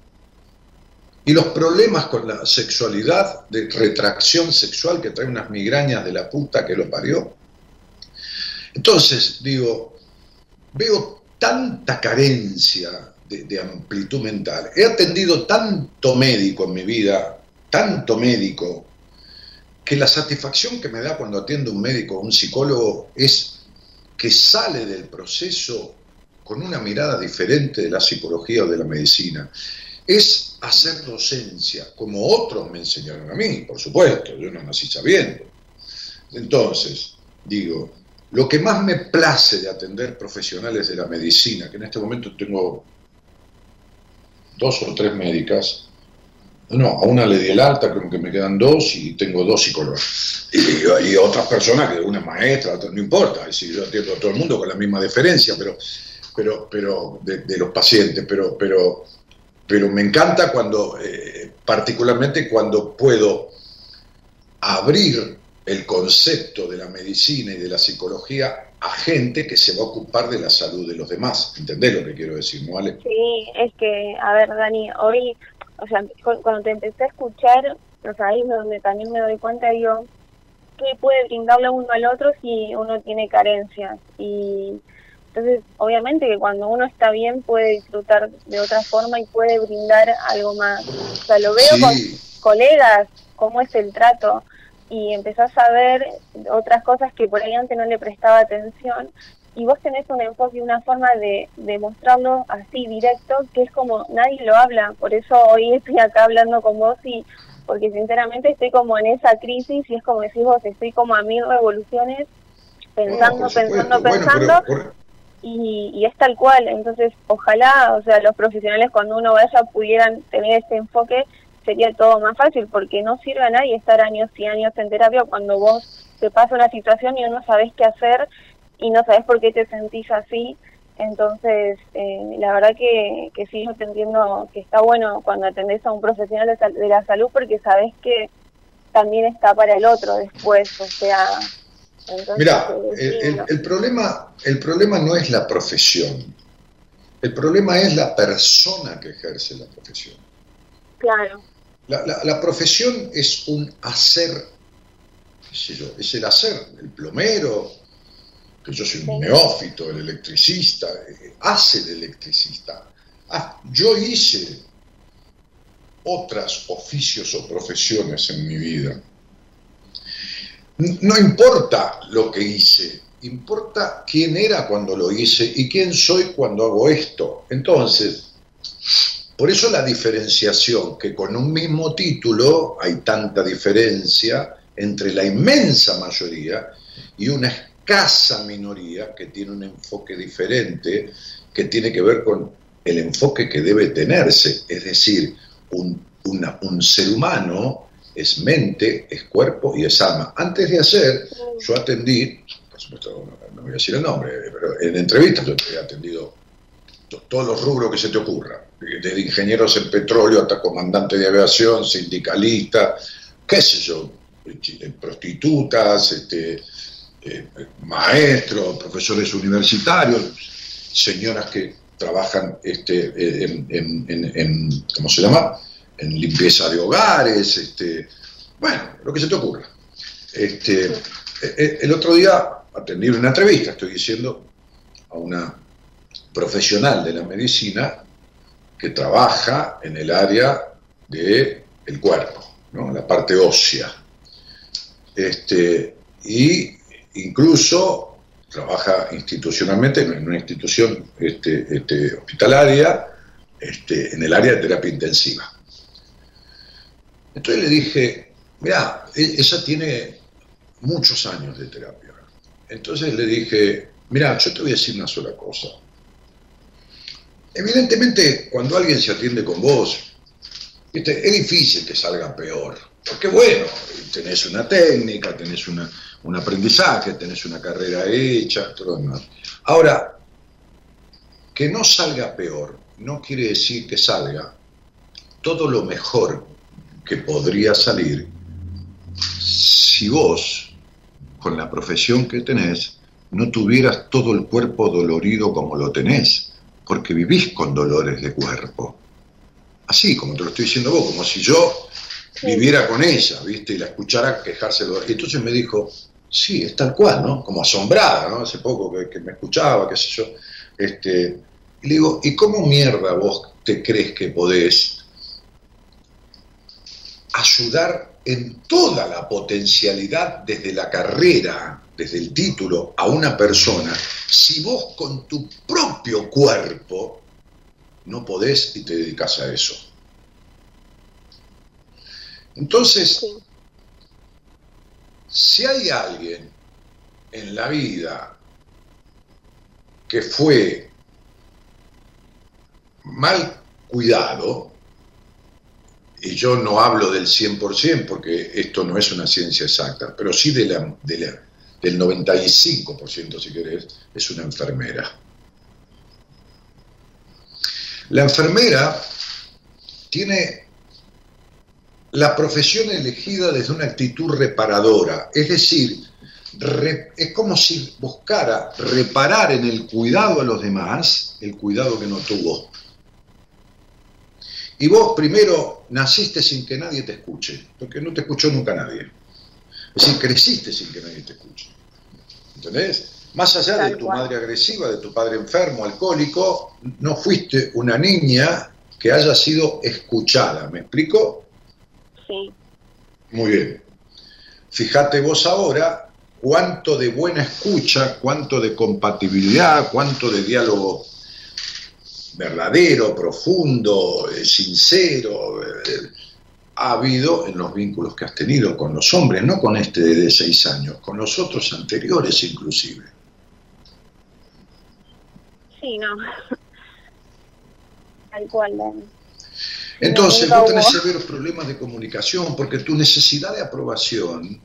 y los problemas con la sexualidad, de retracción sexual que trae unas migrañas de la puta que lo parió. Entonces, digo, veo tanta carencia de, amplitud mental. He atendido tanto médico en mi vida, tanto médico, que la satisfacción que me da cuando atiendo un médico o un psicólogo es que sale del proceso con una mirada diferente de la psicología o de la medicina. Es hacer docencia, como otros me enseñaron a mí, por supuesto, yo no nací sabiendo. Entonces, digo, lo que más me place de atender profesionales de la medicina, que en este momento tengo dos o tres médicas, no, a una le di el alta, creo que me quedan dos y tengo dos psicólogos. Y, otras personas que una maestra, no importa, si yo atiendo a todo el mundo con la misma deferencia, pero, pero, pero de, los pacientes, pero, pero, pero me encanta cuando, eh, particularmente cuando puedo abrir el concepto de la medicina y de la psicología a gente que se va a ocupar de la salud de los demás. ¿Entendés lo que quiero decir, no, Ale? Sí, es que, a ver, Dani, hoy, o sea, cuando te empecé a escuchar, o sea, ahí es donde también me doy cuenta yo que puede brindarle uno al otro si uno tiene carencias. Y entonces, obviamente que cuando uno está bien puede disfrutar de otra forma y puede brindar algo más. O sea, lo veo con colegas, cómo es el trato y empezás a ver otras cosas que por ahí antes no le prestaba atención y vos tenés un enfoque y una forma de, de mostrarlo así directo que es como nadie lo habla, por eso hoy estoy acá hablando con vos y porque sinceramente estoy como en esa crisis y es como decís vos, estoy como a mil revoluciones pensando, pensando, pensando y, y es tal cual, entonces ojalá, o sea, los profesionales cuando uno vaya pudieran tener ese enfoque sería todo más fácil porque no sirve a nadie estar años y años en terapia cuando vos te pasa una situación y no sabes qué hacer y no sabes por qué te sentís así. Entonces, eh, la verdad que, que sí, yo te entiendo que está bueno cuando atendés a un profesional de, la salud porque sabes que también está para el otro después, o sea... Mira, eh, el, problema, el problema no es la profesión, el problema es la persona que ejerce la profesión. Claro. La, profesión es un hacer, es el hacer, el plomero, que yo soy un neófito, el electricista, eh, hace el electricista. Ah, yo hice otras oficios o profesiones en mi vida. No importa lo que hice, importa quién era cuando lo hice y quién soy cuando hago esto. Entonces, por eso la diferenciación, que con un mismo título hay tanta diferencia entre la inmensa mayoría y una escasa minoría que tiene un enfoque diferente, que tiene que ver con el enfoque que debe tenerse, es decir, un, ser humano es mente, es cuerpo y es alma. Antes de hacer, yo atendí, por supuesto no, voy a decir el nombre, pero en entrevistas yo he atendido todos los rubros que se te ocurra desde ingenieros en petróleo hasta comandante de aviación, sindicalista, qué sé yo, eh, prostitutas, este, eh, maestros, profesores universitarios, señoras que trabajan este, en, ¿cómo se llama? En limpieza de hogares, este, bueno, lo que se te ocurra. Este, eh, el otro día atendí una entrevista, estoy diciendo, a una profesional de la medicina que trabaja en el área del el cuerpo, ¿no? la parte ósea. Este, y incluso trabaja institucionalmente en una institución este, este, hospitalaria este, en el área de terapia intensiva. Entonces le dije, mira, e-, ella tiene muchos años de terapia. Entonces le dije, mira, yo te voy a decir una sola cosa. Evidentemente, cuando alguien se atiende con vos, es difícil que salga peor. Porque bueno, tenés una técnica, tenés un aprendizaje, tenés una carrera hecha, todo demás. Ahora, que no salga peor no quiere decir que salga todo lo mejor que podría salir si vos, con la profesión que tenés, no tuvieras todo el cuerpo dolorido como lo tenés, porque vivís con dolores de cuerpo. Así, como te lo estoy diciendo vos, como si yo viviera con ella, ¿viste? Y la escuchara quejarse. Y entonces me dijo, sí, es tal cual, ¿no? Como asombrada, ¿no? Hace poco que, me escuchaba, qué sé yo. Este, y le digo, ¿y cómo mierda vos te crees que podés ayudar en toda la potencialidad desde la carrera, desde el título, a una persona, si vos con tu propio cuerpo no podés y te dedicas a eso? Entonces, si hay alguien en la vida que fue mal cuidado, y yo no hablo del 100% porque esto no es una ciencia exacta, pero sí de la, del 95%, si querés, es una enfermera. La enfermera tiene la profesión elegida desde una actitud reparadora, es decir, es como si buscara reparar en el cuidado a los demás el cuidado que no tuvo. Y vos primero naciste sin que nadie te escuche, porque no te escuchó nunca nadie. Es decir, creciste sin que nadie te escuche. ¿Entendés? Más allá de tu madre agresiva, de tu padre enfermo, alcohólico, no fuiste una niña que haya sido escuchada. ¿Me explico? Muy bien. Fíjate vos ahora cuánto de buena escucha, cuánto de compatibilidad, cuánto de diálogo verdadero, profundo, eh, sincero, eh, ha habido en los vínculos que has tenido con los hombres, no con este de seis años, con los otros anteriores inclusive. Sí, no. Tal cual. Entonces, vos tenés severos problemas de comunicación porque tu necesidad de aprobación,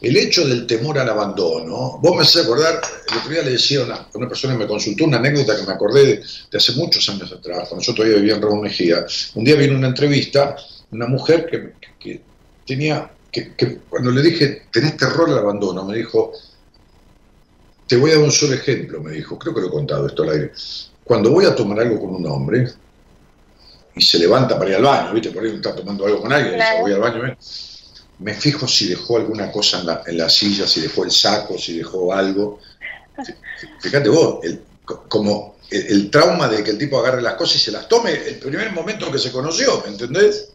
el hecho del temor al abandono, vos me haces acordar, el otro día le decía a una, persona que me consultó una anécdota que me acordé de, hace muchos años atrás, cuando yo todavía vivía en Raúl Mejía. Un día vino una entrevista, una mujer que, tenía, que, cuando le dije, tenés terror al abandono, me dijo, te voy a dar un solo ejemplo, me dijo, creo que lo he contado esto al aire. Cuando voy a tomar algo con un hombre, y se levanta para ir al baño, ¿viste? Por ahí está tomando algo con alguien y dice, voy al baño, ¿eh? Me fijo si dejó alguna cosa en la, en la, silla, si dejó el saco, si dejó algo. Fíjate vos, el, como el, trauma de que el tipo agarre las cosas y se las tome el primer momento que se conoció, ¿me entendés?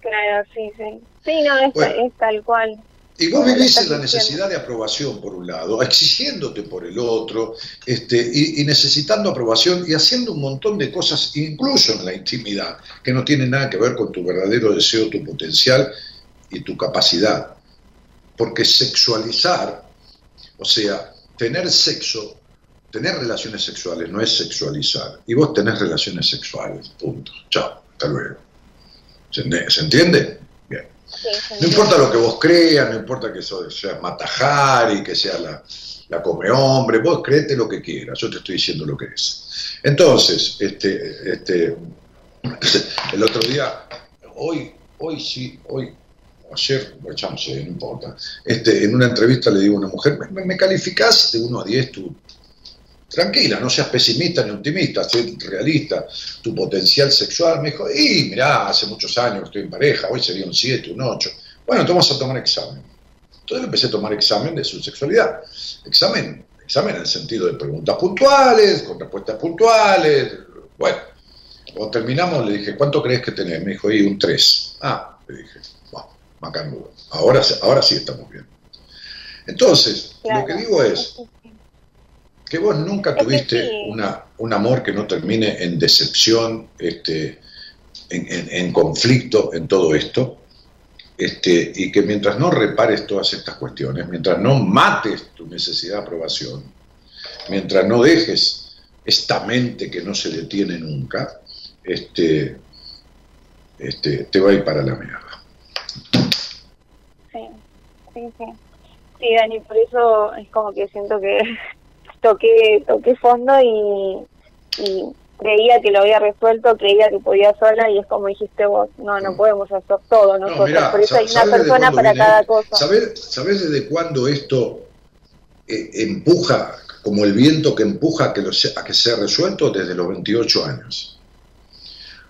Claro, sí, sí. Sí, no, es tal cual. Y vos vivís en la necesidad de aprobación por un lado, exigiéndote por el otro, este, y, necesitando aprobación y haciendo un montón de cosas, incluso en la intimidad, que no tienen nada que ver con tu verdadero deseo, tu potencial y tu capacidad. Porque sexualizar, o sea, tener sexo, tener relaciones sexuales no es sexualizar. Y vos tenés relaciones sexuales, punto. Chao, hasta luego. ¿Se entiende? No importa lo que vos creas, no importa que eso sea Matajari, que sea la, la come hombre, vos créete lo que quieras, yo te estoy diciendo lo que es. Entonces, este, este, el otro día, hoy, hoy sí, hoy, ayer, no sé, no importa, este, en una entrevista le digo a una mujer, ¿me, me calificás de 1 a 10 tu, tranquila, no seas pesimista ni optimista, sé realista, tu potencial sexual. Me dijo, y mirá, hace muchos años que estoy en pareja, hoy sería un 7, un 8. Bueno, entonces vamos a tomar examen. Entonces empecé a tomar examen de su sexualidad. Examen, examen en el sentido de preguntas puntuales, con respuestas puntuales. Bueno, cuando terminamos le dije, ¿cuánto crees que tenés? Me dijo, y un 3. Ah, le dije, bueno, bacán, ahora, ahora sí estamos bien. Entonces, lo que digo es, que vos nunca tuviste una, un amor que no termine en decepción, este, en, conflicto, en todo esto. este, y que mientras no repares todas estas cuestiones, mientras no mates tu necesidad de aprobación, mientras no dejes esta mente que no se detiene nunca, este, este, te va a ir para la mierda. Sí, sí, sí. Sí, Dani, por eso es como que siento que toqué, toqué fondo y, y creía que lo había resuelto, creía que podía sola y es como dijiste vos, no, no mm. podemos hacer todo nosotros, por eso hay una persona para cada cosa. ¿Sabés, desde cuándo esto eh, empuja, como el viento que empuja a que, lo, a que sea resuelto? Desde los 28 años.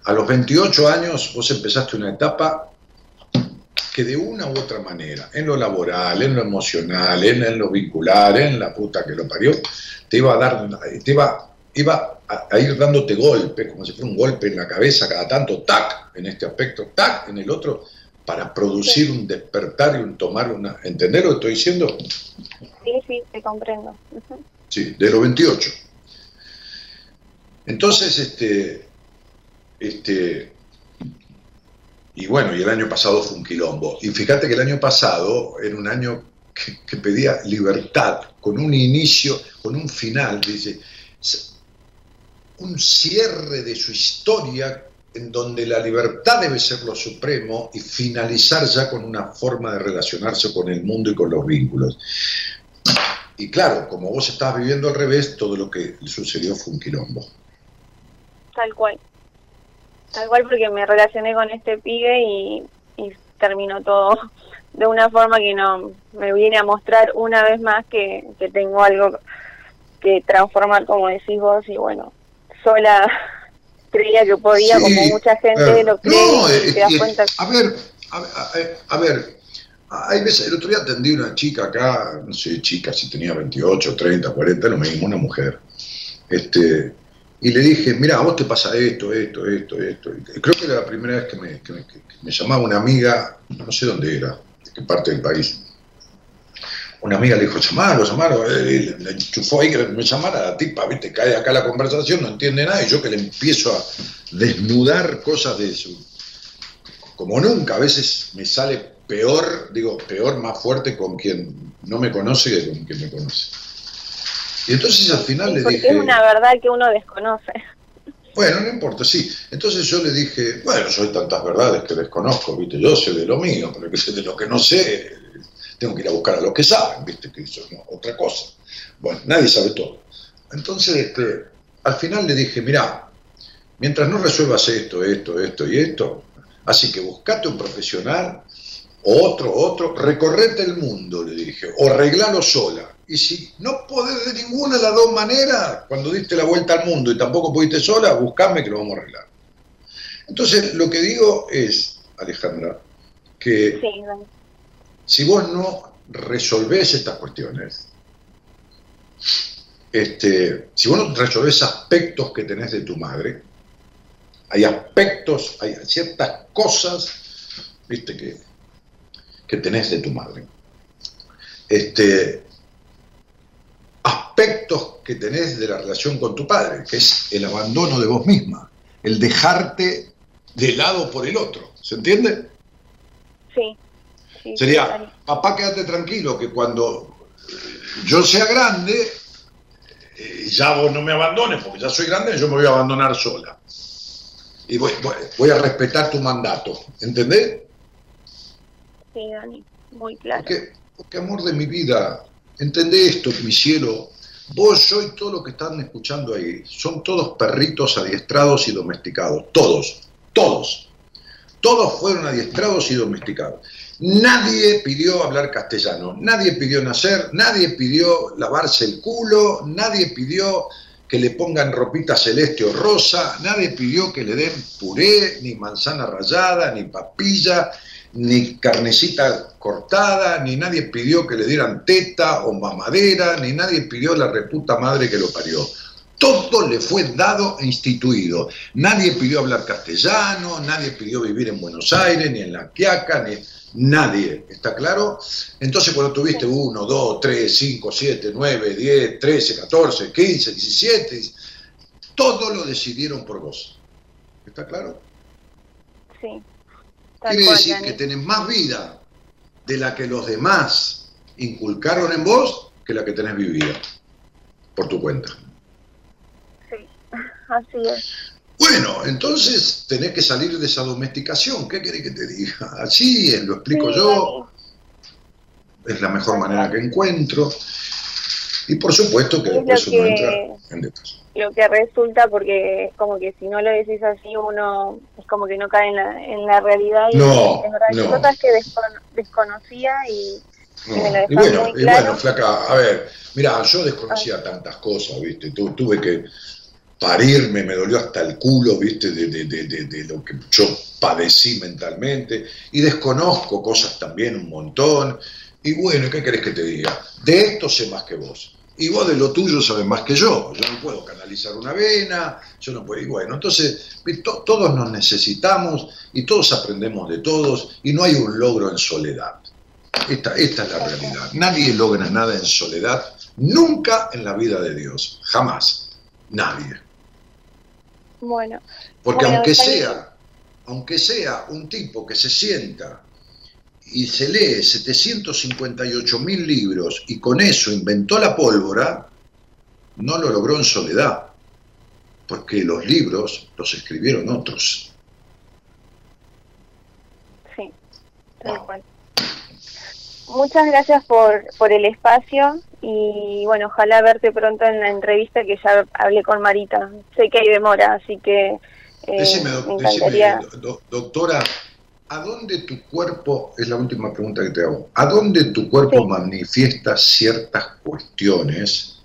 A los 28 años vos empezaste una etapa que de una u otra manera, en lo laboral, en lo emocional, en, lo vincular, en la puta que lo parió, te iba a dar, te iba, iba a, ir dándote golpes, como si fuera un golpe en la cabeza cada tanto, tac, en este aspecto, tac, en el otro, para producir un despertar y un tomar una... ¿Entender lo que estoy diciendo? Sí, sí, te comprendo. Sí, de los 28. Entonces, este, este, y bueno, y el año pasado fue un quilombo. Y fíjate que el año pasado era un año que, pedía libertad, con un inicio, con un final, dice, un cierre de su historia en donde la libertad debe ser lo supremo y finalizar ya con una forma de relacionarse con el mundo y con los vínculos. Y claro, como vos estabas viviendo al revés, todo lo que sucedió fue un quilombo. Tal cual. Tal cual porque me relacioné con este pibe y, terminó todo de una forma que no me viene a mostrar una vez más que, tengo algo que transformar como decís vos y bueno, sola creía que podía como mucha gente lo cree y te das cuenta. A ver, a, ver, hay veces, el otro día atendí una chica acá, no sé, chica, si tenía 28, 30, 40, lo mismo, una mujer. Este, y le dije, mira, a vos te pasa esto, esto, esto, esto. creo que era la primera vez que me, llamaba una amiga, no sé dónde era, de qué parte del país. Una amiga le dijo, llamalo, llamalo, eh, le enchufó ahí que me llamara, la tipa, viste, cae acá la conversación, no entiende nada, y yo que le empiezo a desnudar cosas de eso. Como nunca, a veces me sale peor, digo, peor, más fuerte con quien no me conoce que con quien me conoce. Y entonces al final le dije... es una verdad que uno desconoce. Bueno, no importa, sí. Entonces yo le dije, bueno, soy tantas verdades que desconozco, ¿viste? Yo sé de lo mío, pero que sé de lo que no sé, tengo que ir a buscar a los que saben, ¿viste? Que eso es otra cosa. Bueno, nadie sabe todo. Entonces, este, al final le dije, mira, mientras no resuelvas esto, esto, esto y esto, así que buscate un profesional, otro, otro, recorrete el mundo, le dije, o arreglalo sola. Y si no podés de ninguna de las dos maneras, cuando diste la vuelta al mundo y tampoco pudiste sola, buscame que lo vamos a arreglar. Entonces, lo que digo es, Alejandra, que si vos no resolvés estas cuestiones, este, si vos no resolvés aspectos que tenés de tu madre, hay aspectos, hay ciertas cosas, viste, que, que tenés de tu madre. Este, aspectos que tenés de la relación con tu padre, que es el abandono de vos misma, el dejarte de lado por el otro. ¿Se entiende? Sí. Sería, papá, quédate tranquilo, que cuando yo sea grande, eh, ya vos no me abandones, porque ya soy grande, yo me voy a abandonar sola. Y voy, voy, a respetar tu mandato. ¿Entendés? Sí, Dani, muy claro. Porque, porque amor de mi vida, Entendé esto, mi cielo. Vos, yo y todo lo que están escuchando ahí, son todos perritos adiestrados y domesticados. Todos, todos. Todos fueron adiestrados y domesticados. Nadie pidió hablar castellano, nadie pidió nacer, nadie pidió lavarse el culo, nadie pidió que le pongan ropita celeste o rosa, nadie pidió que le den puré, ni manzana rallada, ni papilla, ni carnecita cortada, ni nadie pidió que le dieran teta o mamadera, ni nadie pidió la reputa madre que lo parió. Todo le fue dado e instituido. Nadie pidió hablar castellano, nadie pidió vivir en Buenos Aires, ni en La Quiaca, ni nadie. ¿Está claro? Entonces cuando tuviste 1, 2, 3, 5, 7, 9, 10, 13, 14, 15, 17, todo lo decidieron por vos. ¿Está claro? Sí. Quiere decir que tenés más vida de la que los demás inculcaron en vos que la que tenés vivida por tu cuenta. Sí, así es. Bueno, entonces tenés que salir de esa domesticación. ¿Qué querés que te diga? Así lo explico yo. Es la mejor manera que encuentro. Y por supuesto que después uno entra en detalle lo que resulta porque es como que si no lo decís así uno es como que no cae en la, en la realidad y no, es cosas que desconocía y, me lo y bueno, muy claro. y bueno, flaca, a ver, mira, yo desconocía tantas cosas, viste, tuve que parirme, me dolió hasta el culo, viste, de, de, de, de, lo que yo padecí mentalmente, y desconozco cosas también un montón, y bueno, ¿qué querés que te diga? De esto sé más que vos y vos de lo tuyo sabes más que yo. Yo no puedo canalizar una vena, yo no puedo. Y bueno, entonces todos nos necesitamos y todos aprendemos de todos y no hay un logro en soledad. Esta, esta es la realidad. Nadie logra nada en soledad, nunca en la vida de Dios, jamás. Nadie. Bueno. Porque aunque sea, aunque sea un tipo que se sienta y se lee 758 mil libros y con eso inventó la pólvora, no lo logró en soledad, porque los libros los escribieron otros. Sí, tal cual. Muchas gracias por, por el espacio y bueno, ojalá verte pronto en la entrevista que ya hablé con Marita. Sé que hay demora, así que eh, me encantaría... doctora, ¿A dónde tu cuerpo, es la última pregunta que te hago, ¿a dónde tu cuerpo manifiesta ciertas cuestiones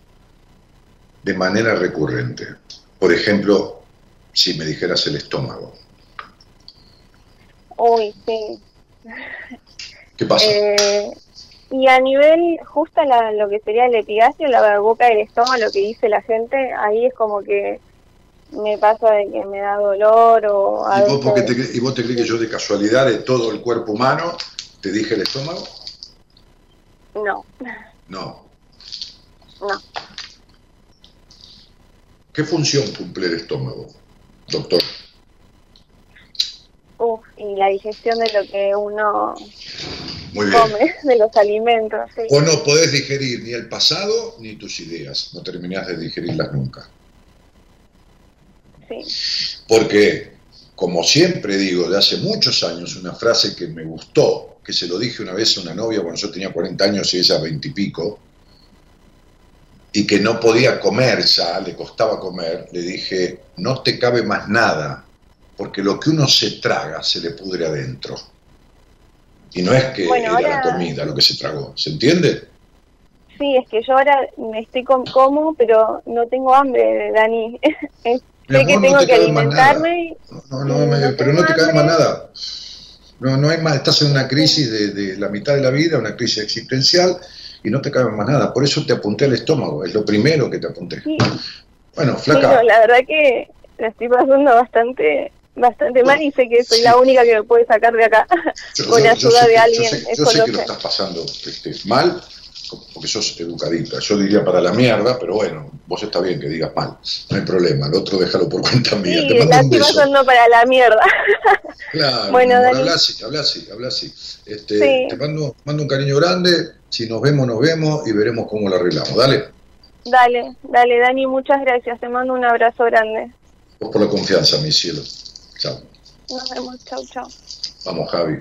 de manera recurrente? Por ejemplo, si me dijeras el estómago. Uy, sí. ¿Qué pasa? Eh, y a nivel, justo lo que sería el epigastrio, la boca del estómago, lo que dice la gente, ahí es como que me pasa de que me da dolor o ¿Y, vos porque te, ¿Y vos te crees que yo de casualidad de todo el cuerpo humano te dije el estómago? No. No. No. ¿Qué función cumple el estómago, doctor? Uf, y la digestión de lo que uno come, de los alimentos. Sí. O no podés digerir ni el pasado ni tus ideas, no terminás de digerirlas nunca. Porque, como siempre digo, de hace muchos años, una frase que me gustó, que se lo dije una vez a una novia cuando yo tenía 40 años y ella 20 y pico, y que no podía comer ya, le costaba comer, le dije, no te cabe más nada, porque lo que uno se traga se le pudre adentro. Y no es que era la comida lo que se tragó, ¿se entiende? Sí, es que yo ahora me estoy con, como, pero no tengo hambre, Dani. sé que tengo que alimentarme. No, no, pero no te cae más nada. No, no hay más, estás en una crisis de, la mitad de la vida, una crisis existencial, y no te cabe más nada. Por eso te apunté al estómago, es lo primero que te apunté. Bueno, flaca. la verdad que la estoy pasando bastante bastante mal y sé que soy la única que me puede sacar de acá con ayuda de alguien. Yo sé, que lo estás pasando este, mal, porque sos educadita. Yo diría para la mierda, pero bueno, vos está bien que digas mal, no hay problema. El otro déjalo por cuenta mía. Sí, Te mando un beso. no para la mierda. Claro, bueno, habla así, habla así, habla así. Este, Te mando, mando un cariño grande, si nos vemos, nos vemos y veremos cómo lo arreglamos. Dale. Dale, dale, Dani, muchas gracias. Te mando un abrazo grande. Vos por la confianza, mi cielo. Chao. Nos vemos, chao, chao. Vamos, Javi.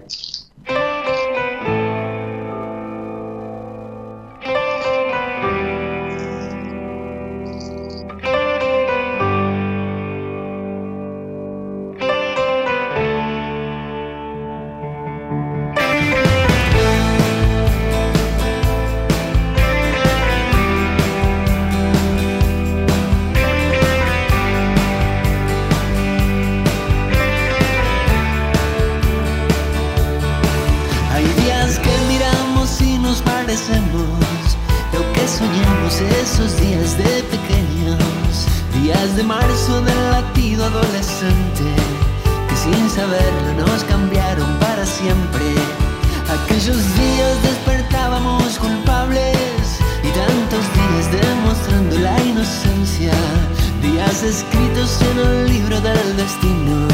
escritos en el libro del destino.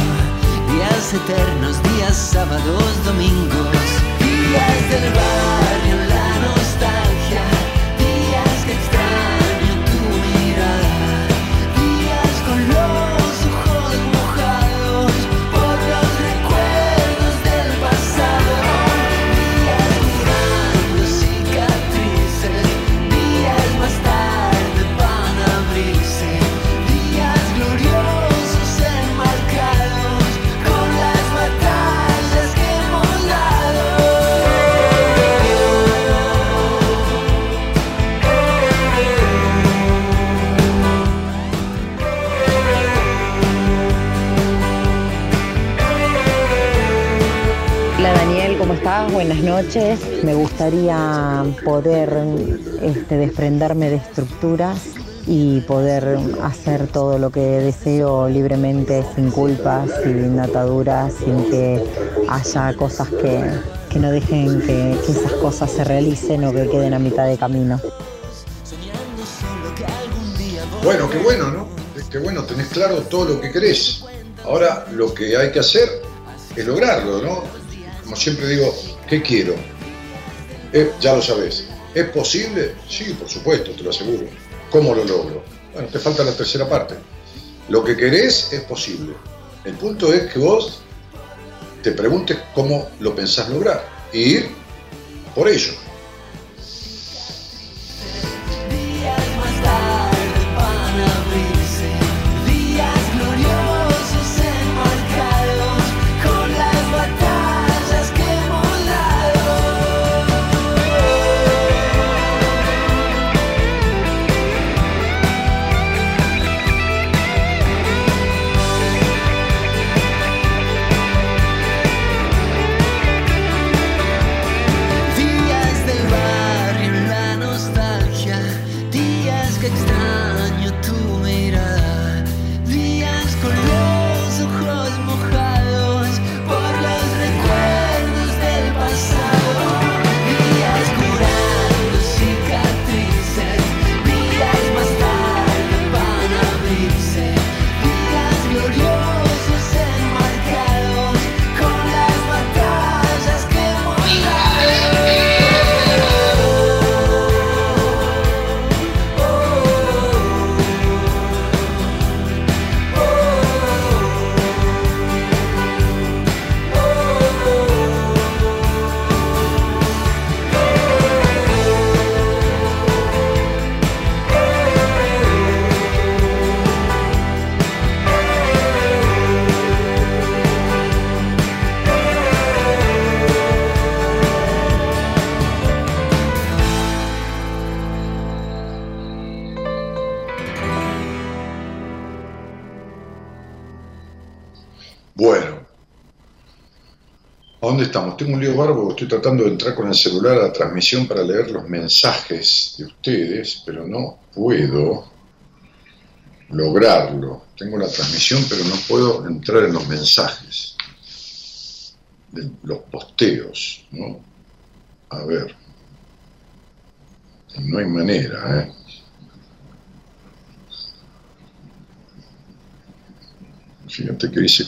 Días eternos, días sábados, domingos, días del barrio, la noche. Buenas noches. Me gustaría poder este, desprenderme de estructuras y poder hacer todo lo que deseo libremente, sin culpas, sin ataduras, sin que haya cosas que, que no dejen que, que esas cosas se realicen o que queden a mitad de camino. Bueno, qué bueno, ¿no? Qué bueno, tenés claro todo lo que querés. Ahora lo que hay que hacer es lograrlo, ¿no? Como siempre digo, ¿qué quiero? Eh, ya lo sabés. ¿Es posible? Sí, por supuesto, te lo aseguro. ¿Cómo lo logro? Bueno, te falta la tercera parte. Lo que querés es posible. El punto es que vos te preguntes cómo lo pensás lograr. Y ir por ello. Estamos? Tengo un lío barbo, estoy tratando de entrar con el celular a la transmisión para leer los mensajes de ustedes, pero no puedo lograrlo. Tengo la transmisión, pero no puedo entrar en los mensajes los posteos, ¿no? A ver. No hay manera, ¿eh? Fíjate que dice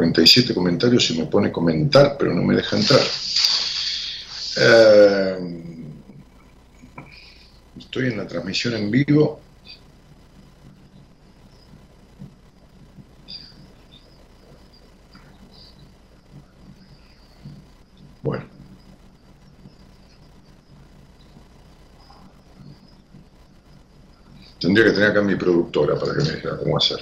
47 comentarios y me pone comentar, pero no me deja entrar. Eh, estoy en la transmisión en vivo. Bueno. Tendría que tener acá mi productora para que me dijera cómo hacer.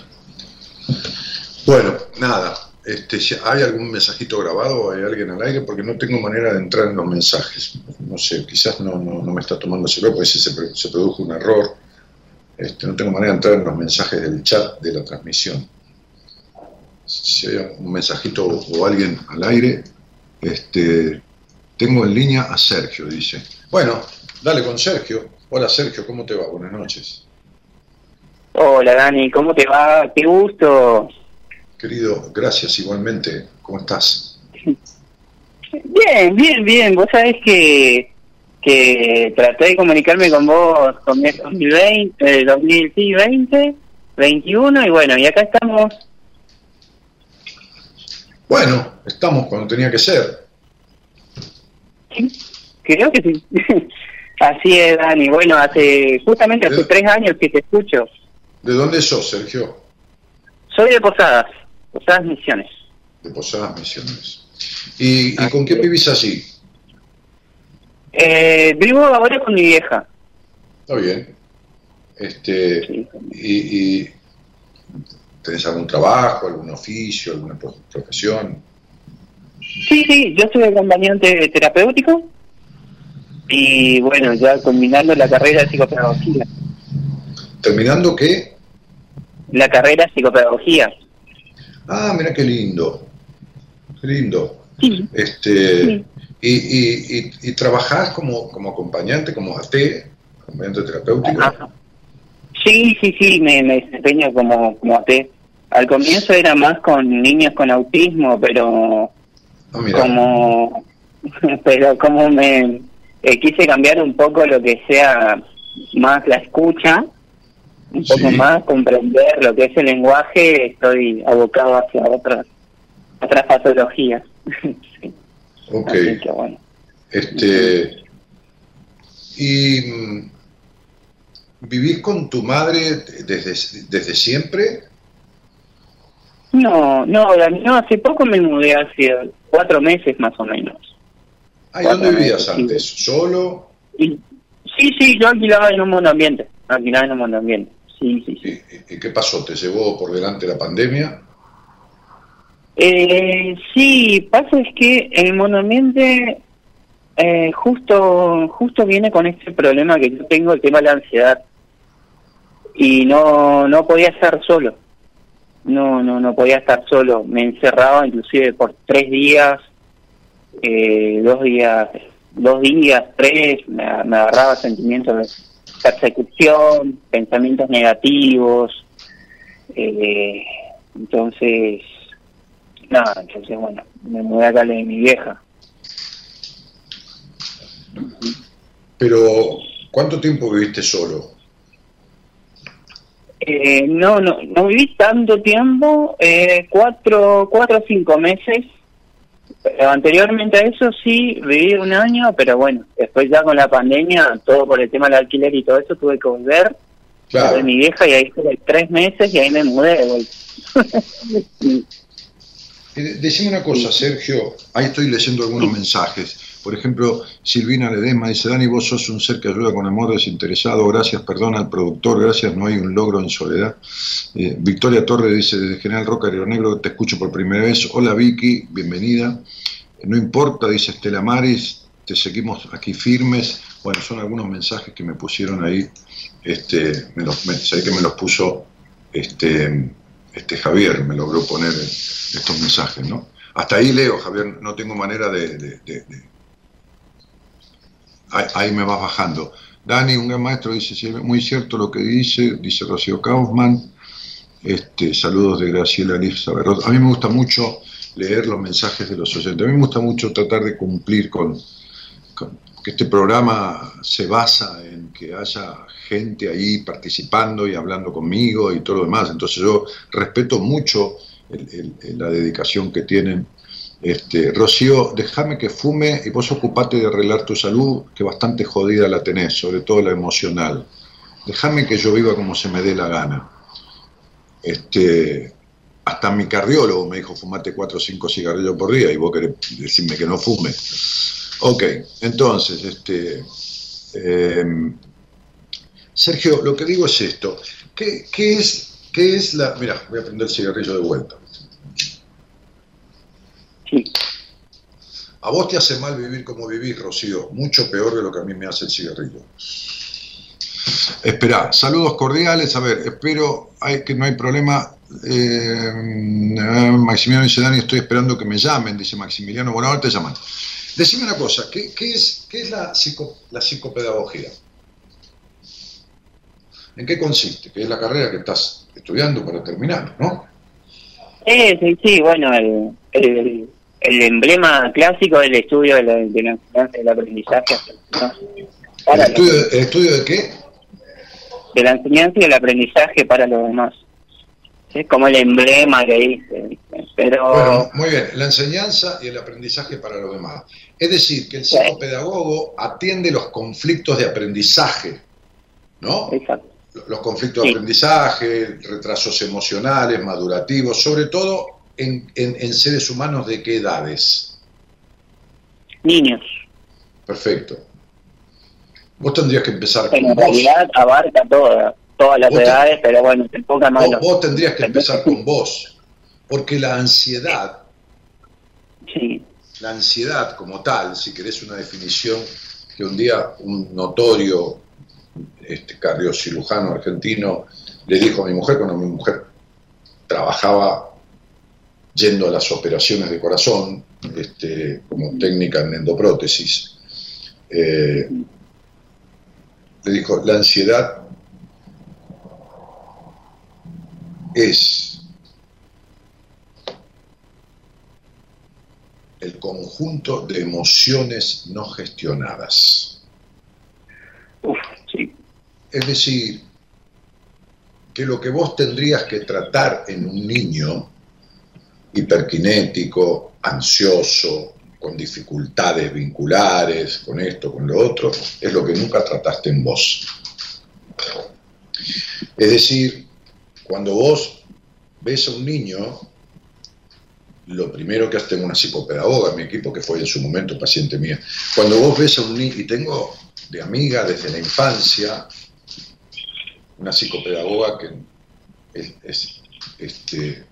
Bueno, nada. Este, ¿Hay algún mensajito grabado? ¿Hay alguien al aire? Porque no tengo manera de entrar en los mensajes. No sé, quizás no, no, no me está tomando el celular, porque se, se produjo un error. Este, no tengo manera de entrar en los mensajes del chat de la transmisión. Si hay un mensajito o alguien al aire, este, tengo en línea a Sergio, dice. Bueno, dale con Sergio. Hola Sergio, ¿cómo te va? Buenas noches. Hola Dani, ¿cómo te va? Qué gusto. Querido, gracias igualmente. ¿Cómo estás? Bien, bien, bien. Vos sabés que, que traté de comunicarme con vos con el 2020, eh, 2020, 21 y bueno, y acá estamos. Bueno, estamos cuando tenía que ser. Creo que sí. Así es, Dani. Bueno, hace justamente hace tres años que te escucho. ¿De dónde sos, Sergio? Soy de Posadas, Posadas Misiones. De Posadas Misiones. ¿Y, con qué vivís así? Eh, vivo ahora con mi vieja. Está bien. Este, y, y, ¿Tenés algún trabajo, algún oficio, alguna profesión? Sí, sí, yo soy acompañante terapéutico y bueno, ya combinando la carrera de psicopedagogía. ¿Terminando qué? La carrera de psicopedagogía. Ah, mira qué lindo. Qué lindo. Este, Y, y, y, trabajás como, como acompañante, como AT, acompañante terapéutico? Sí, sí, sí, me, me desempeño como, como AT. Al comienzo era más con niños con autismo, pero ah, como pero como me eh, quise cambiar un poco lo que sea más la escucha, un poco más comprender lo que es el lenguaje, estoy abocado hacia otras otras patologías. Ok. Este y mm, vivís con tu madre desde desde siempre no, no, no, hace poco me mudé, hace cuatro meses más o menos. ¿y dónde vivías antes? ¿Solo? sí, sí, yo alquilaba en un mundo ambiente, alquilaba en un mundo ambiente, sí, sí, sí. ¿Y, qué pasó? ¿Te llevó por delante la pandemia? Eh, sí, pasa es que el monoambiente eh, justo, justo viene con este problema que yo tengo, el tema de la ansiedad. Y no, no podía estar solo no, no, no podía estar solo. Me encerraba inclusive por tres días, eh, dos días, dos días, tres, me, agarraba sentimientos de persecución, pensamientos negativos. Eh, entonces, nada, entonces bueno, me mudé acá de mi vieja. Pero, ¿cuánto tiempo viviste solo? Eh, no, no, no viví tanto tiempo, eh, cuatro, cuatro o cinco meses. Pero anteriormente a eso sí, viví un año, pero bueno, después ya con la pandemia, todo por el tema del alquiler y todo eso, tuve que volver claro. de mi vieja y ahí estuve tres meses y ahí me mudé de vuelta. Decime una cosa, Sergio, ahí estoy leyendo algunos mensajes. Por ejemplo, Silvina Ledesma dice, Dani, vos sos un ser que ayuda con amor desinteresado, gracias, perdona al productor, gracias, no hay un logro en soledad. Eh, Victoria Torre dice, desde General Roca, Río Negro, te escucho por primera vez. Hola Vicky, bienvenida. No importa, dice Estela Maris, te seguimos aquí firmes. Bueno, son algunos mensajes que me pusieron ahí, este, me los, que me los puso este, este Javier, me logró poner estos mensajes, ¿no? Hasta ahí leo, Javier, no tengo manera de ahí, me vas bajando. Dani, un gran maestro, dice, muy cierto lo que dice, dice Rocío Kaufman. Este, saludos de Graciela Elisa A mí me gusta mucho leer los mensajes de los oyentes. A mí me gusta mucho tratar de cumplir con, que este programa se basa en que haya gente ahí participando y hablando conmigo y todo lo demás. Entonces yo respeto mucho la dedicación que tienen este, Rocío, déjame que fume y vos ocupate de arreglar tu salud, que bastante jodida la tenés, sobre todo la emocional. Déjame que yo viva como se me dé la gana. Este, hasta mi cardiólogo me dijo, fumate 4 o 5 cigarrillos por día y vos querés decirme que no fume. Ok, entonces, este, em, Sergio, lo que digo es esto. ¿Qué, es, ¿Qué es la...? Mira, voy a prender el cigarrillo de vuelta. A vos te hace mal vivir como vivís, Rocío, mucho peor de lo que a mí me hace el cigarrillo. Espera, saludos cordiales, a ver, espero hay, que no hay problema. Eh, Maximiliano dice, Dani, estoy esperando que me llamen, dice Maximiliano, bueno, ahora te llaman. Decime una cosa, ¿qué, es, qué es la, la psicopedagogía? ¿En qué consiste? ¿Qué es la carrera que estás estudiando para terminar, no? Sí, sí, sí, bueno, el el emblema clásico del estudio de la, de la enseñanza y el aprendizaje. ¿El, estudio, de qué? De la enseñanza y el aprendizaje para los demás. Es como el emblema que dice. Pero... Bueno, muy bien, la enseñanza y el aprendizaje para los demás. Es decir, que el psicopedagogo atiende los conflictos de aprendizaje, ¿no? Exacto. Los conflictos de aprendizaje, retrasos emocionales, madurativos, sobre todo en, en, seres humanos de qué edades? Niños. Perfecto. Vos tendrías que empezar con en realidad abarca todas, todas las edades, pero bueno, te ponga más. vos tendrías que empezar con vos, porque la ansiedad sí la ansiedad como tal, si querés una definición que un día un notorio este, cardiocirujano argentino le dijo a mi mujer, cuando mi mujer trabajaba yendo a las operaciones de corazón este, como técnica en endoprótesis, eh, le dijo, la ansiedad es el conjunto de emociones no gestionadas. Es decir, que lo que vos tendrías que tratar en un niño hiperkinético, ansioso, con dificultades vinculares, con esto, con lo otro, es lo que nunca trataste en vos. Es decir, cuando vos ves a un niño lo primero que hace tengo una psicopedagoga en mi equipo, que fue en su momento paciente mía. Cuando vos ves a un niño, y tengo de amiga desde la infancia, una psicopedagoga que es, este,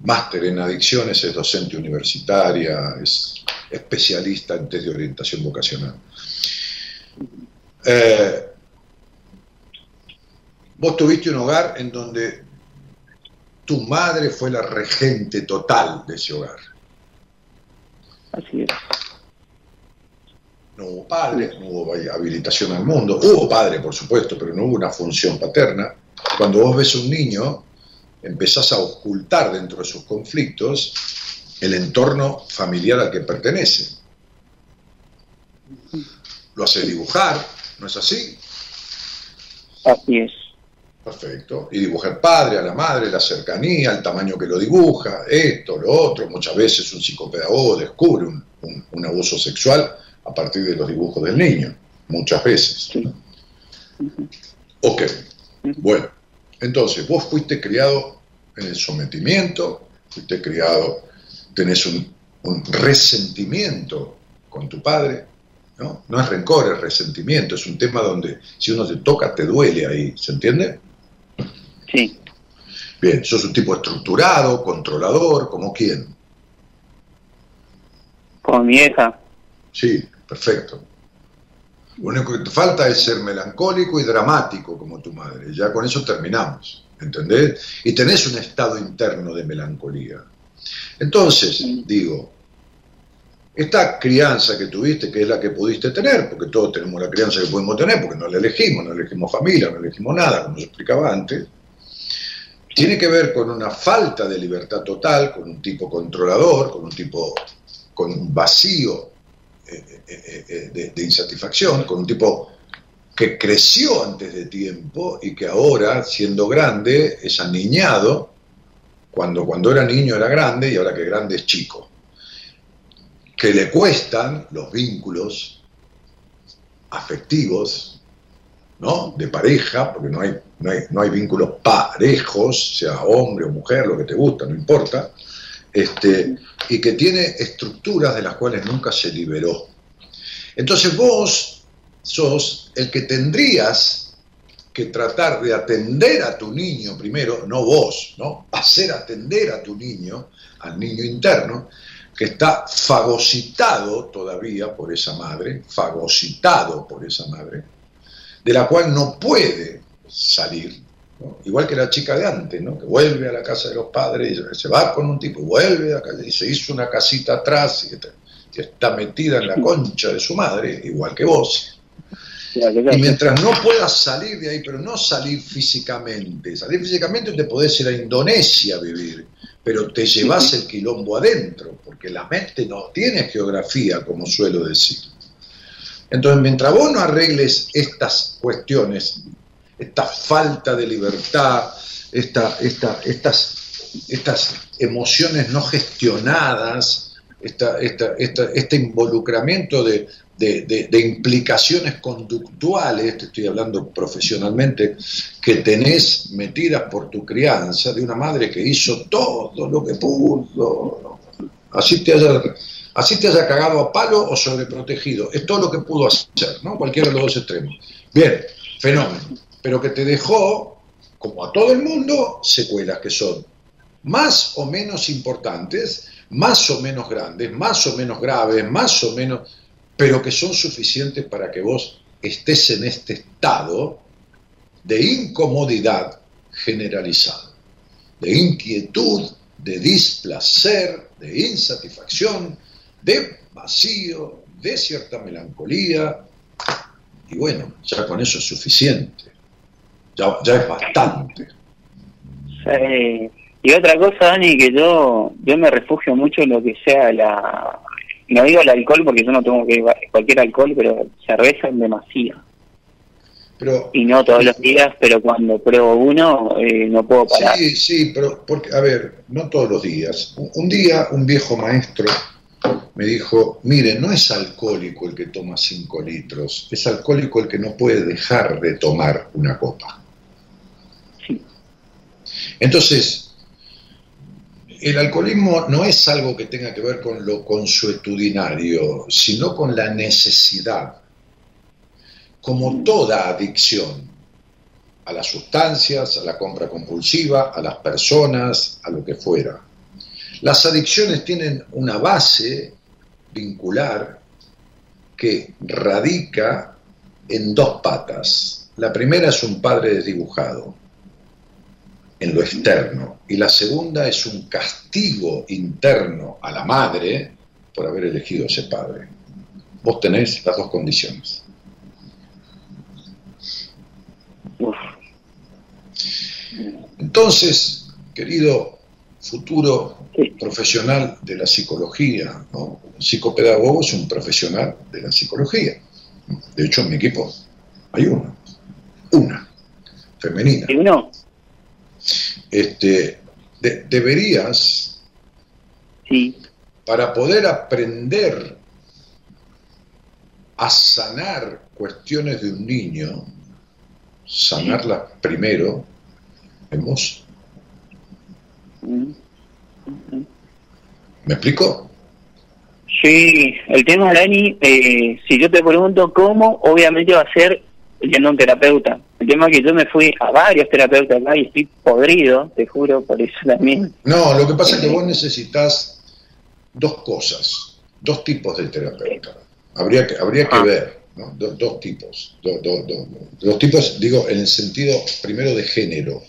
máster en adicciones, es docente universitaria, es especialista en test de orientación vocacional. Eh, vos tuviste un hogar en donde tu madre fue la regente total de ese hogar. Así es. No hubo padre, no hubo habilitación al mundo. Hubo padre, por supuesto, pero no hubo una función paterna. Cuando vos ves a un niño, empezás a ocultar dentro de sus conflictos el entorno familiar al que pertenece. Lo hace dibujar, ¿no es así? Así es. Perfecto. Y dibuja el padre, a la madre, la cercanía, el tamaño que lo dibuja, esto, lo otro. Muchas veces un psicopedagogo descubre un, abuso sexual a partir de los dibujos del niño. Muchas veces. Ok. Bueno, entonces vos fuiste criado en el sometimiento, fuiste criado, tenés un, un resentimiento con tu padre, ¿no? No es rencor, es resentimiento, es un tema donde si uno te toca te duele ahí, ¿se entiende? Sí. Bien, sos un tipo estructurado, controlador, ¿como quién? Como mi hija. Sí, perfecto. Lo único que te falta es ser melancólico y dramático como tu madre. Ya con eso terminamos, ¿entendés? Y tenés un estado interno de melancolía. Entonces, digo, esta crianza que tuviste, que es la que pudiste tener, porque todos tenemos la crianza que pudimos tener, porque no la elegimos, no elegimos familia, no elegimos nada, como se explicaba antes, tiene que ver con una falta de libertad total, con un tipo controlador, con un tipo con un vacío eh, eh, eh, de, insatisfacción, con un tipo que creció antes de tiempo y que ahora, siendo grande, es aniñado, cuando, cuando era niño era grande y ahora que grande es chico, que le cuestan los vínculos afectivos, ¿no? De pareja, porque no hay no hay, no hay vínculos parejos, sea hombre o mujer, lo que te gusta, no importa, este, y que tiene estructuras de las cuales nunca se liberó. Entonces vos sos el que tendrías que tratar de atender a tu niño primero, no vos, ¿no? Hacer atender a tu niño, al niño interno, que está fagocitado todavía por esa madre, fagocitado por esa madre, de la cual no puede salir. Igual que la chica de antes, ¿no? que vuelve a la casa de los padres y se va con un tipo, vuelve a casa y se hizo una casita atrás y está, metida en la concha de su madre, igual que vos. Y mientras no puedas salir de ahí, pero no salir físicamente, salir físicamente te podés ir a Indonesia a vivir, pero te llevas el quilombo adentro, porque la mente no tiene geografía, como suelo decir. Entonces, mientras vos no arregles estas cuestiones esta falta de libertad, esta, esta, estas, estas emociones no gestionadas, esta, este involucramiento de, de, implicaciones conductuales, te estoy hablando profesionalmente, que tenés metidas por tu crianza, de una madre que hizo todo lo que pudo, así te haya, así te haya cagado a palo o sobreprotegido, es todo lo que pudo hacer, ¿no? Cualquiera de los dos extremos. Bien, fenómeno, pero que te dejó, como a todo el mundo, secuelas que son más o menos importantes, más o menos grandes, más o menos graves, más o menos pero que son suficientes para que vos estés en este estado de incomodidad generalizada, de inquietud, de displacer, de insatisfacción, de vacío, de cierta melancolía. Y bueno, ya con eso es suficiente, ya, es bastante. Y otra cosa, Dani, que yo, yo me refugio mucho en lo que sea la, no digo el alcohol porque yo no tengo que cualquier alcohol, pero cerveza en demasía. Pero, y no todos los días, pero cuando pruebo uno eh, no puedo parar. Sí, sí, pero porque, a ver, no todos los días. Un día un viejo maestro me dijo, mire, no es alcohólico el que toma 5 litros, es alcohólico el que no puede dejar de tomar una copa. Entonces, el alcoholismo no es algo que tenga que ver con lo consuetudinario, sino con la necesidad, como toda adicción, a las sustancias, a la compra compulsiva, a las personas, a lo que fuera. Las adicciones tienen una base vincular que radica en dos patas. La primera es un padre desdibujado, en lo externo y la segunda es un castigo interno a la madre por haber elegido ese padre. Vos tenés las dos condiciones. Entonces, querido futuro profesional de la psicología, ¿no? psicopedagogo es un profesional de la psicología. De hecho, en mi equipo hay una, una, femenina. ¿Y este, deberías, para poder aprender a sanar cuestiones de un niño, sanarlas primero vos. ¿Me explico? Sí, el tema, Dani, eh, si yo te pregunto cómo, obviamente va a ser yendo a un terapeuta. El tema es que yo me fui a varios terapeutas acá y estoy podrido, te juro, por eso también. No, lo que pasa es que vos necesitas dos cosas, dos tipos de terapeuta. Habría que, habría que ah. ver, ¿no? dos tipos. dos tipos, digo, en el sentido primero de género.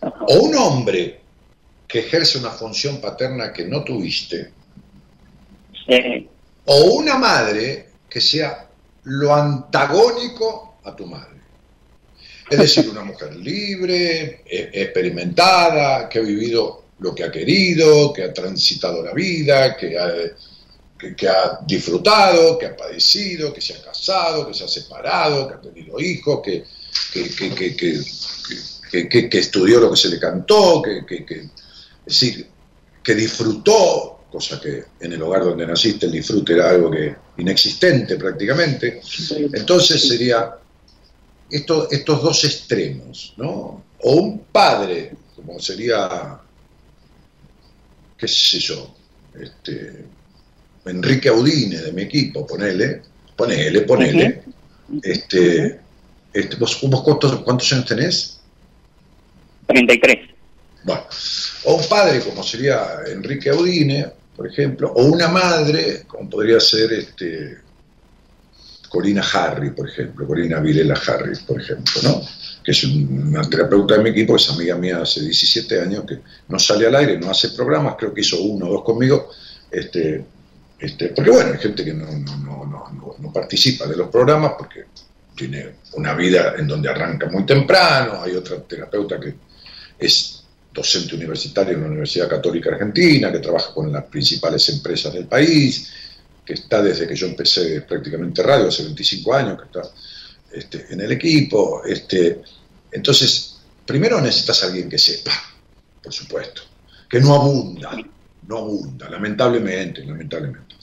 O un hombre que ejerce una función paterna que no tuviste, o una madre que sea lo antagónico a tu madre. Es decir, una mujer libre, e, experimentada, que ha vivido lo que ha querido, que ha transitado la vida, que ha, que, ha disfrutado, que ha padecido, que se ha casado, que se ha separado, que ha tenido hijos, que, que estudió lo que se le cantó, que, es decir, que disfrutó cosa que en el hogar donde naciste el disfrute era algo que inexistente prácticamente. Entonces sería estos dos extremos, ¿no? O un padre, como sería, qué sé yo, este, Enrique Audine de mi equipo, ponele, ponele, ponele. este, este, ¿Vos, cuántos, cuántos años tenés? 33. Bueno, o un padre como sería Enrique Audine, por ejemplo, o una madre, como podría ser este, Corina Harry, por ejemplo, Corina Vilela Harry, por ejemplo, ¿no? que es una terapeuta de mi equipo, es amiga mía hace 17 años, que no sale al aire, no hace programas, creo que hizo uno o dos conmigo, este, este, porque bueno, hay gente que no, no, participa de los programas porque tiene una vida en donde arranca muy temprano, hay otra terapeuta que es docente universitario en la Universidad Católica Argentina, que trabaja con las principales empresas del país, que está desde que yo empecé prácticamente radio, hace 25 años, que está este, en el equipo. Este, entonces, primero necesitas a alguien que sepa, por supuesto, que no abunda, no abunda, lamentablemente, lamentablemente.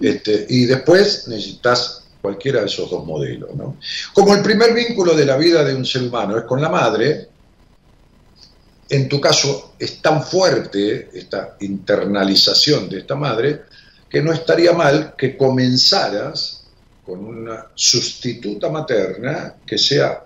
Este, y después necesitas cualquiera de esos dos modelos. ¿no? Como el primer vínculo de la vida de un ser humano es con la madre, en tu caso es tan fuerte esta internalización de esta madre que no estaría mal que comenzaras con una sustituta materna que sea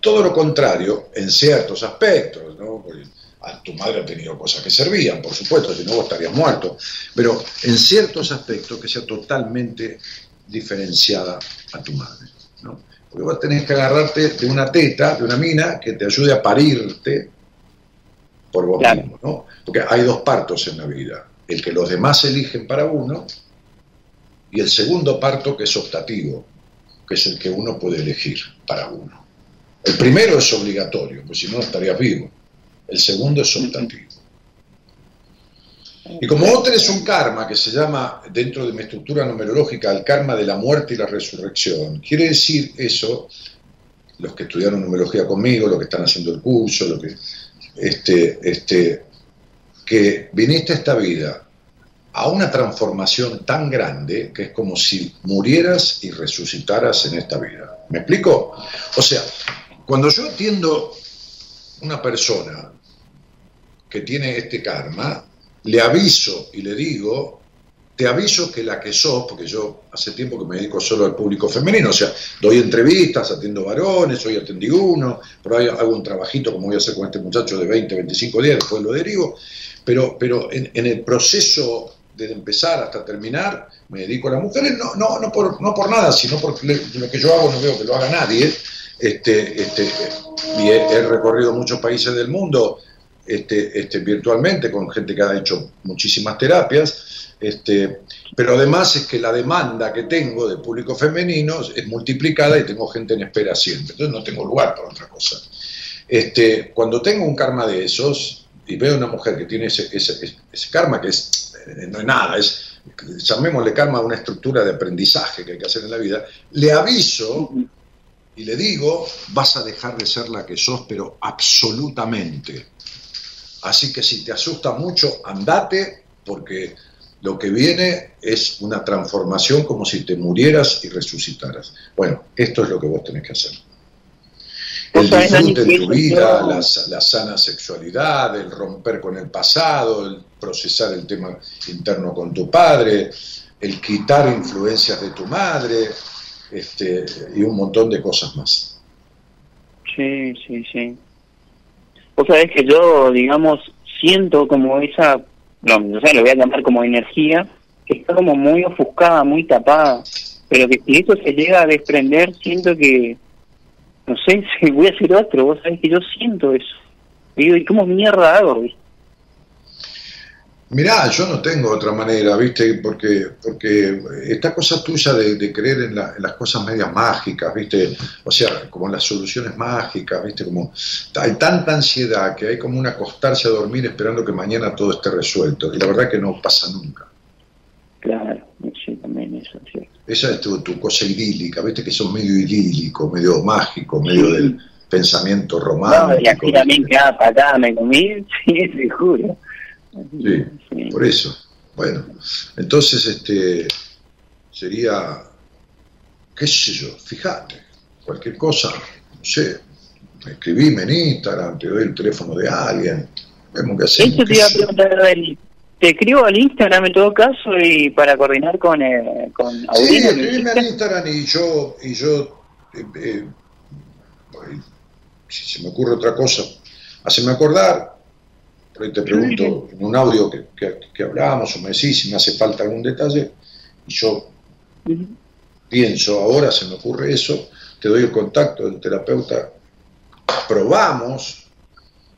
todo lo contrario en ciertos aspectos, ¿no? Porque a tu madre ha tenido cosas que servían, por supuesto, si no vos estarías muerto, pero en ciertos aspectos que sea totalmente diferenciada a tu madre, ¿no? Porque vos tenés que agarrarte de una teta, de una mina, que te ayude a parirte por vos mismo, ¿no? Porque hay dos partos en la vida, el que los demás eligen para uno y el segundo parto que es optativo, que es el que uno puede elegir para uno. El primero es obligatorio, pues si no, estarías vivo. El segundo es optativo. Y como vos tenés un karma que se llama, dentro de mi estructura numerológica, el karma de la muerte y la resurrección, quiere decir eso, los que estudiaron numerología conmigo, los que están haciendo el curso, lo que este, este, que viniste a esta vida a una transformación tan grande que es como si murieras y resucitaras en esta vida. ¿Me explico? O sea, cuando yo atiendo una persona que tiene este karma, le aviso y le digo te aviso que la que sos, porque yo hace tiempo que me dedico solo al público femenino, o sea, doy entrevistas, atiendo varones, hoy atendí uno, pero hago un trabajito como voy a hacer con este muchacho de 20, 25 días, después lo derivo, pero, pero en, el proceso de empezar hasta terminar, me dedico a las mujeres, no, no, no, por, no por nada, sino porque lo que yo hago no veo que lo haga nadie, este, este, y he, recorrido muchos países del mundo este, este, virtualmente con gente que ha hecho muchísimas terapias, este, pero además es que la demanda que tengo de público femenino es multiplicada y tengo gente en espera siempre. Entonces no tengo lugar para otra cosa. Este, cuando tengo un karma de esos y veo una mujer que tiene ese, ese, karma que es, eh, no es nada, es, llamémosle karma a una estructura de aprendizaje que hay que hacer en la vida, le aviso y le digo, vas a dejar de ser la que sos, pero absolutamente. Así que si te asusta mucho, andate porque lo que viene es una transformación como si te murieras y resucitaras. Bueno, esto es lo que vos tenés que hacer. El disfrute en tu vida, la, sana sexualidad, el romper con el pasado, el procesar el tema interno con tu padre, el quitar influencias de tu madre, este, y un montón de cosas más. Sí, sí, sí. Vos sabés que yo, digamos, siento como esa no, no sé, lo voy a llamar como energía, que está como muy ofuscada, muy tapada, pero que si eso se llega a desprender, siento que, no sé, voy a hacer otro, vos sabés que yo siento eso. Y digo, ¿y cómo mierda hago? Mirá, yo no tengo otra manera, ¿viste? Porque, porque esta cosa tuya de, creer en, las cosas medias mágicas, ¿viste? O sea, como en las soluciones mágicas, ¿viste? Como hay tanta ansiedad que hay como un acostarse a dormir esperando que mañana todo esté resuelto. Y la verdad que no pasa nunca. Claro, sí, también eso, sí. Esa es tu, cosa idílica, ¿viste? Que son medio idílico, medio mágico, medio del pensamiento romántico. No, y aquí también queda patada, me comí, sí, te juro. Sí, por eso. Bueno, entonces este sería, qué sé yo, fíjate, cualquier cosa, no sé, escribime en Instagram, te doy el teléfono de alguien, vemos qué hacemos. Eso te iba a preguntar, te escribo al Instagram en todo caso y para coordinar con, eh, con Sí, escribime al Instagram y yo, y yo eh, eh, si se me ocurre otra cosa, haceme acordar, por ahí te pregunto en un audio que, que, hablábamos o me decís si me hace falta algún detalle y yo pienso ahora, se me ocurre eso, te doy el contacto del terapeuta, probamos,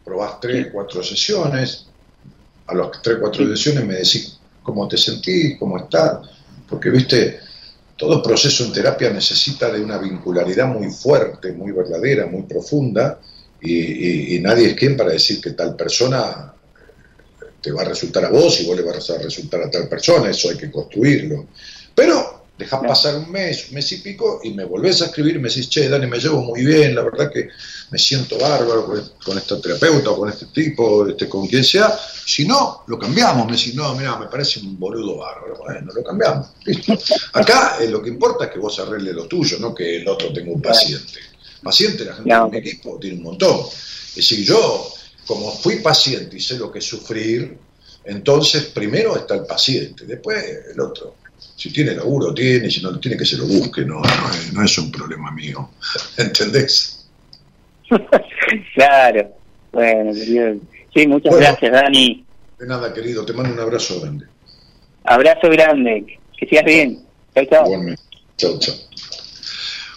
probás tres, cuatro sesiones, a las tres, cuatro sesiones me decís cómo te sentís, cómo estás, porque viste, todo proceso en terapia necesita de una vincularidad muy fuerte, muy verdadera, muy profunda, y, nadie es quien para decir que tal persona te va a resultar a vos y vos le vas a resultar a tal persona, eso hay que construirlo. Pero Dejás pasar un mes, un mes y pico, y me volvés a escribir y me decís, che, Dani, me llevo muy bien, la verdad que me siento bárbaro con, este terapeuta o con este tipo, este, con quien sea. Si no, lo cambiamos. Me decís, no, mira, me parece un boludo bárbaro. Bueno, lo cambiamos. Acá eh, lo que importa es que vos arregles lo tuyo, no que el otro tenga un paciente. Paciente, la gente de mi equipo tiene un montón. Es decir, yo, como fui paciente y sé lo que es sufrir, entonces primero está el paciente, después el otro. Si tiene laburo, tiene, si no tiene, que se lo busque, no, no, es, un problema mío. ¿Entendés? claro. Bueno, querido. Sí, muchas gracias, Dani. De nada, querido, te mando un abrazo grande. Abrazo grande, que sigas bien. Chao, chao. Chao, chao.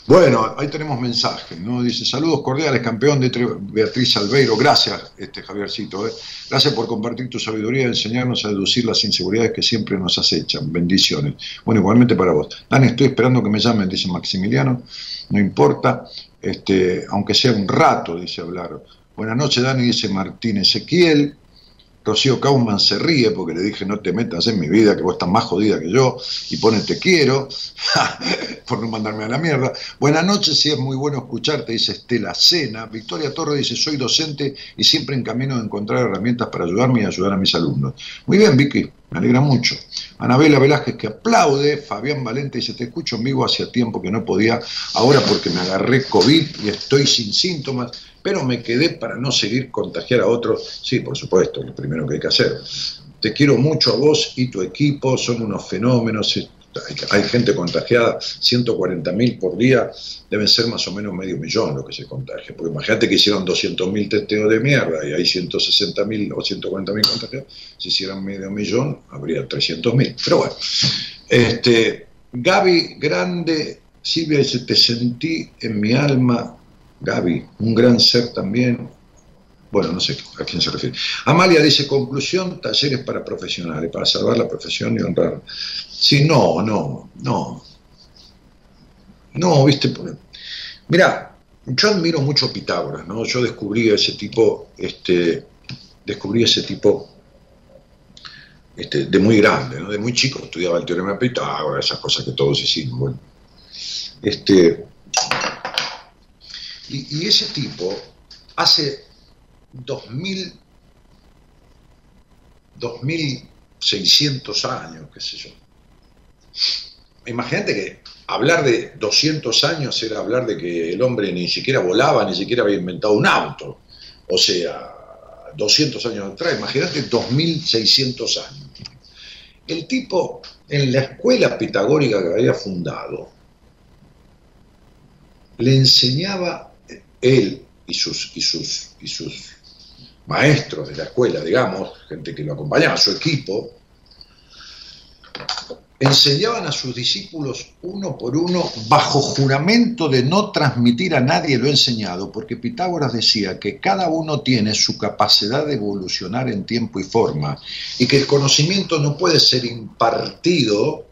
Bueno, ahí tenemos mensajes, ¿no? Dice, saludos cordiales, campeón de Beatriz Albeiro. Gracias, este Javiercito. ¿eh? Gracias por compartir tu sabiduría y enseñarnos a deducir las inseguridades que siempre nos acechan. Bendiciones. Bueno, igualmente para vos. Dani, estoy esperando que me llamen, dice Maximiliano. No importa, este, aunque sea un rato, dice hablar. Buenas noches, Dani, dice Martín Ezequiel. Rocío Kauman se ríe porque le dije no te metas en mi vida, que vos estás más jodida que yo, y pone te quiero, por no mandarme a la mierda. Buenas noches, sí es muy bueno escucharte, dice Estela Cena. Victoria Torre dice, soy docente y siempre en camino de encontrar herramientas para ayudarme y ayudar a mis alumnos. Muy bien, Vicky, me alegra mucho. Anabela Velázquez que aplaude, Fabián Valente dice, te escucho en vivo hacía tiempo que no podía, ahora porque me agarré COVID y estoy sin síntomas pero me quedé para no seguir contagiar a otros. Sí, por supuesto, lo primero que hay que hacer. Te quiero mucho a vos y tu equipo, son unos fenómenos. Hay, gente contagiada, 140 mil por día, deben ser más o menos medio millón lo que se contagia. Porque imagínate que hicieron 200 mil testeos de mierda y hay 160 mil o 140 mil contagiados. Si hicieran medio millón, habría 300 mil. Pero bueno, este, Gaby Grande, Silvia dice, te sentí en mi alma Gaby, un gran ser también. Bueno, no sé a quién se refiere. Amalia dice, conclusión, talleres para profesionales, para salvar la profesión y honrar. Sí, no, no, no. No, viste. Mira, yo admiro mucho Pitágoras, ¿no? Yo descubrí ese tipo, este, descubrí ese tipo este, de muy grande, ¿no? De muy chico estudiaba el teorema de Pitágoras, esas cosas que todos hicimos. Bueno, este, y, ese tipo, hace 2000, 2600 años, qué sé yo. Imagínate que hablar de 200 años era hablar de que el hombre ni siquiera volaba, ni siquiera había inventado un auto. O sea, 200 años atrás, imagínate 2600 años. El tipo, en la escuela pitagórica que había fundado, le enseñaba él y sus, y sus, y sus maestros de la escuela, digamos, gente que lo acompañaba, su equipo, enseñaban a sus discípulos uno por uno bajo juramento de no transmitir a nadie lo enseñado, porque Pitágoras decía que cada uno tiene su capacidad de evolucionar en tiempo y forma y que el conocimiento no puede ser impartido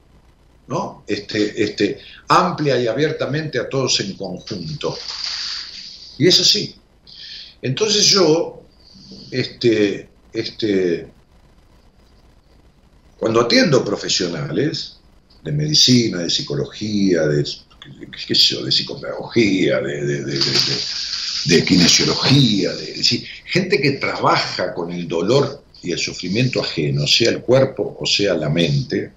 ¿no? este, este, amplia y abiertamente a todos en conjunto. Y es así. Entonces yo, este, este, cuando atiendo profesionales de medicina, de psicología, de, qué de psicopedagogía, de, de, kinesiología, de, gente que trabaja con el dolor y el sufrimiento ajeno, sea el cuerpo o sea la mente,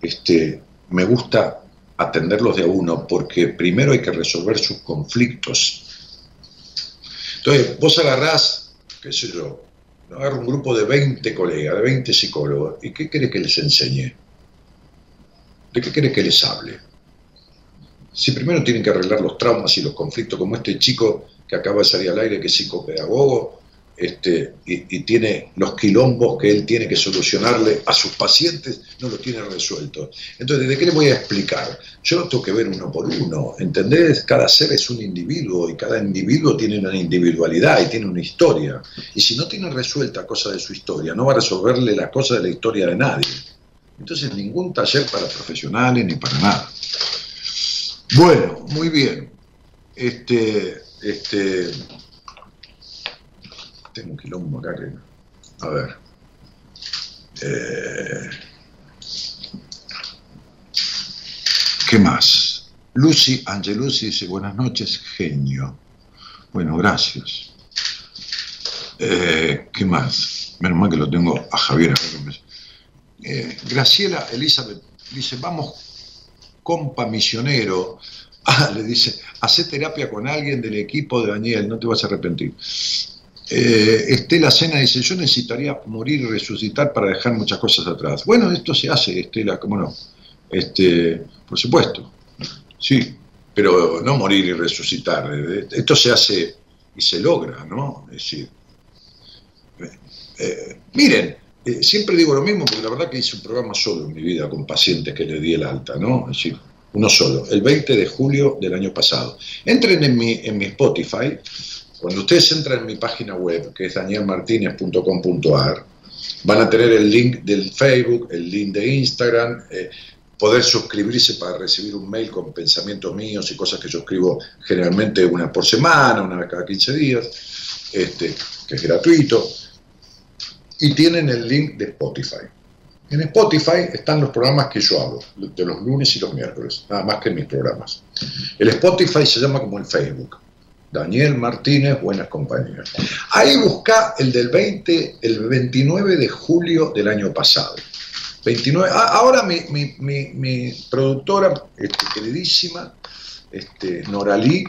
este, me gusta atenderlos de a uno porque primero hay que resolver sus conflictos entonces, vos agarrás, qué sé yo, agarro un grupo de 20 colegas, de 20 psicólogos, ¿y qué quiere que les enseñe? ¿De qué quiere que les hable? Si primero tienen que arreglar los traumas y los conflictos, como este chico que acaba de salir al aire, que es psicopedagogo, este, y, tiene los quilombos que él tiene que solucionarle a sus pacientes, no lo tiene resuelto. Entonces, ¿de qué le voy a explicar? Yo lo tengo que ver uno por uno, ¿entendés? Cada ser es un individuo y cada individuo tiene una individualidad y tiene una historia. Y si no tiene resuelta cosa de su historia, no va a resolverle la cosa de la historia de nadie. Entonces, ningún taller para profesionales ni para nada. Bueno, muy bien. Este, este, tengo un quilombo acá que. A ver. Eh, ¿Qué más? Lucy Angelucci dice, buenas noches, genio. Bueno, gracias. Eh, ¿Qué más? Menos mal que lo tengo a Javier. Eh, Graciela Elizabeth dice, vamos, compa misionero. Ah, le dice, hace terapia con alguien del equipo de Daniel, no te vas a arrepentir. Eh, Estela Sena dice, yo necesitaría morir y resucitar para dejar muchas cosas atrás. Bueno, esto se hace, Estela, ¿cómo no? Este, por supuesto, sí, pero no morir y resucitar. Esto se hace y se logra, ¿no? Es decir, eh, miren, eh, siempre digo lo mismo porque la verdad que hice un programa solo en mi vida con pacientes que le di el alta, ¿no? Es decir, uno solo, el 20 de julio del año pasado. Entren en mi, en mi Spotify, cuando ustedes entran en mi página web, que es danielmartinez.com.ar, van a tener el link del Facebook, el link de Instagram, eh, poder suscribirse para recibir un mail con pensamientos míos y cosas que yo escribo generalmente una por semana, una vez cada 15 días, este, que es gratuito y tienen el link de Spotify. En Spotify están los programas que yo hago, de los lunes y los miércoles, nada más que mis programas. El Spotify se llama como el Facebook. Daniel Martínez, Buenas Compañías. Ahí busca el del 20, el 29 de julio del año pasado. 29, ahora mi, mi, mi, productora, este, queridísima, este, Noralí,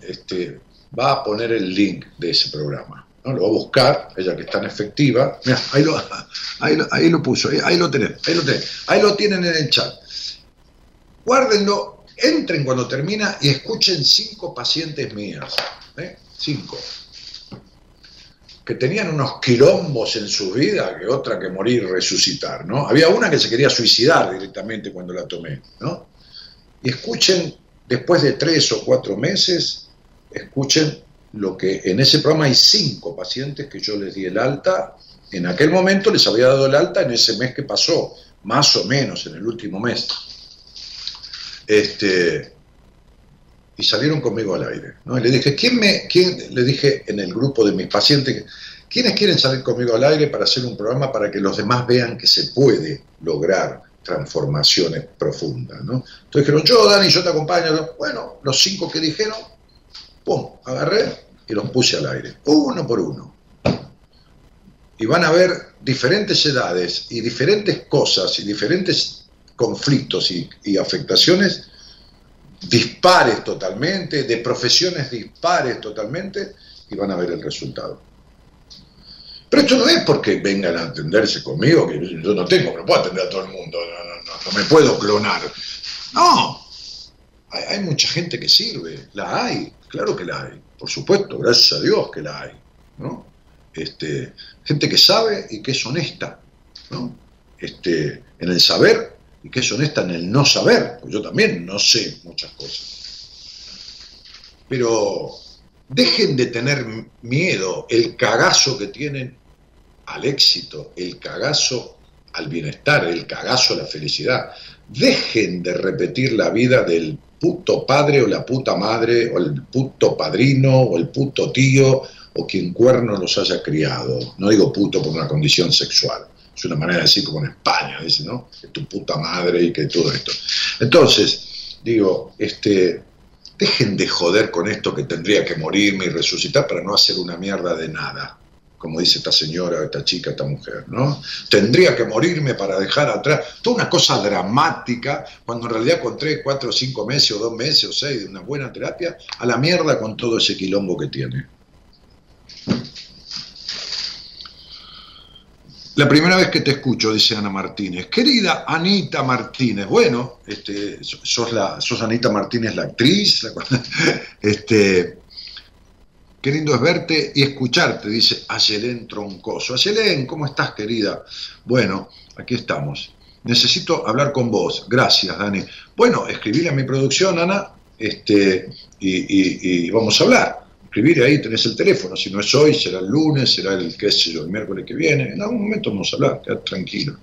este, va a poner el link de ese programa. Lo va a buscar, ella que es tan efectiva. Mira, ahí lo, ahí lo, puso, ahí, lo tenés, ahí lo tenés, ahí lo tienen en el chat. Guárdenlo, entren cuando termina y escuchen cinco pacientes mías, ¿eh? cinco, que tenían unos quilombos en su vida que otra que morir y resucitar, ¿no? Había una que se quería suicidar directamente cuando la tomé, ¿no? Y escuchen, después de tres o cuatro meses, escuchen lo que en ese programa hay cinco pacientes que yo les di el alta, en aquel momento les había dado el alta en ese mes que pasó, más o menos en el último mes. Este, y salieron conmigo al aire. ¿no? Y le dije, ¿quién me, quién, le dije en el grupo de mis pacientes, ¿quiénes quieren salir conmigo al aire para hacer un programa para que los demás vean que se puede lograr transformaciones profundas? ¿no? Entonces dijeron, yo, Dani, yo te acompaño. Bueno, los cinco que dijeron, pum, agarré y los puse al aire, uno por uno. Y van a ver diferentes edades y diferentes cosas y diferentes conflictos y, afectaciones dispares totalmente, de profesiones dispares totalmente, y van a ver el resultado. Pero esto no es porque vengan a atenderse conmigo, que yo no tengo, no puedo atender a todo el mundo, no, me puedo clonar. No, hay, hay, mucha gente que sirve, la hay, claro que la hay, por supuesto, gracias a Dios que la hay, ¿no? Este, gente que sabe y que es honesta, ¿no? Este, en el saber y que es honesta en el no saber, pues yo también no sé muchas cosas. Pero dejen de tener miedo, el cagazo que tienen al éxito, el cagazo al bienestar, el cagazo a la felicidad. Dejen de repetir la vida del puto padre o la puta madre o el puto padrino o el puto tío o quien cuerno los haya criado. No digo puto por una condición sexual es una manera de decir como en España, dice, ¿no? Que tu puta madre y que todo esto. Entonces, digo, este, dejen de joder con esto que tendría que morirme y resucitar para no hacer una mierda de nada, como dice esta señora, esta chica, esta mujer, ¿no? Tendría que morirme para dejar atrás, toda una cosa dramática, cuando en realidad con tres, cuatro, cinco meses o dos meses o seis de una buena terapia, a la mierda con todo ese quilombo que tiene. La primera vez que te escucho, dice Ana Martínez. Querida Anita Martínez, bueno, este, sos, la, sos Anita Martínez la actriz. este, qué lindo es verte y escucharte, dice Ayelén Troncoso. Ayelén, ¿cómo estás, querida? Bueno, aquí estamos. Necesito hablar con vos. Gracias, Dani. Bueno, escribí a mi producción, Ana, este, y vamos a hablar escribir ahí tenés el teléfono, si no es hoy, será el lunes, será el, qué sé yo, el miércoles que viene, en algún momento vamos a hablar, tranquilo.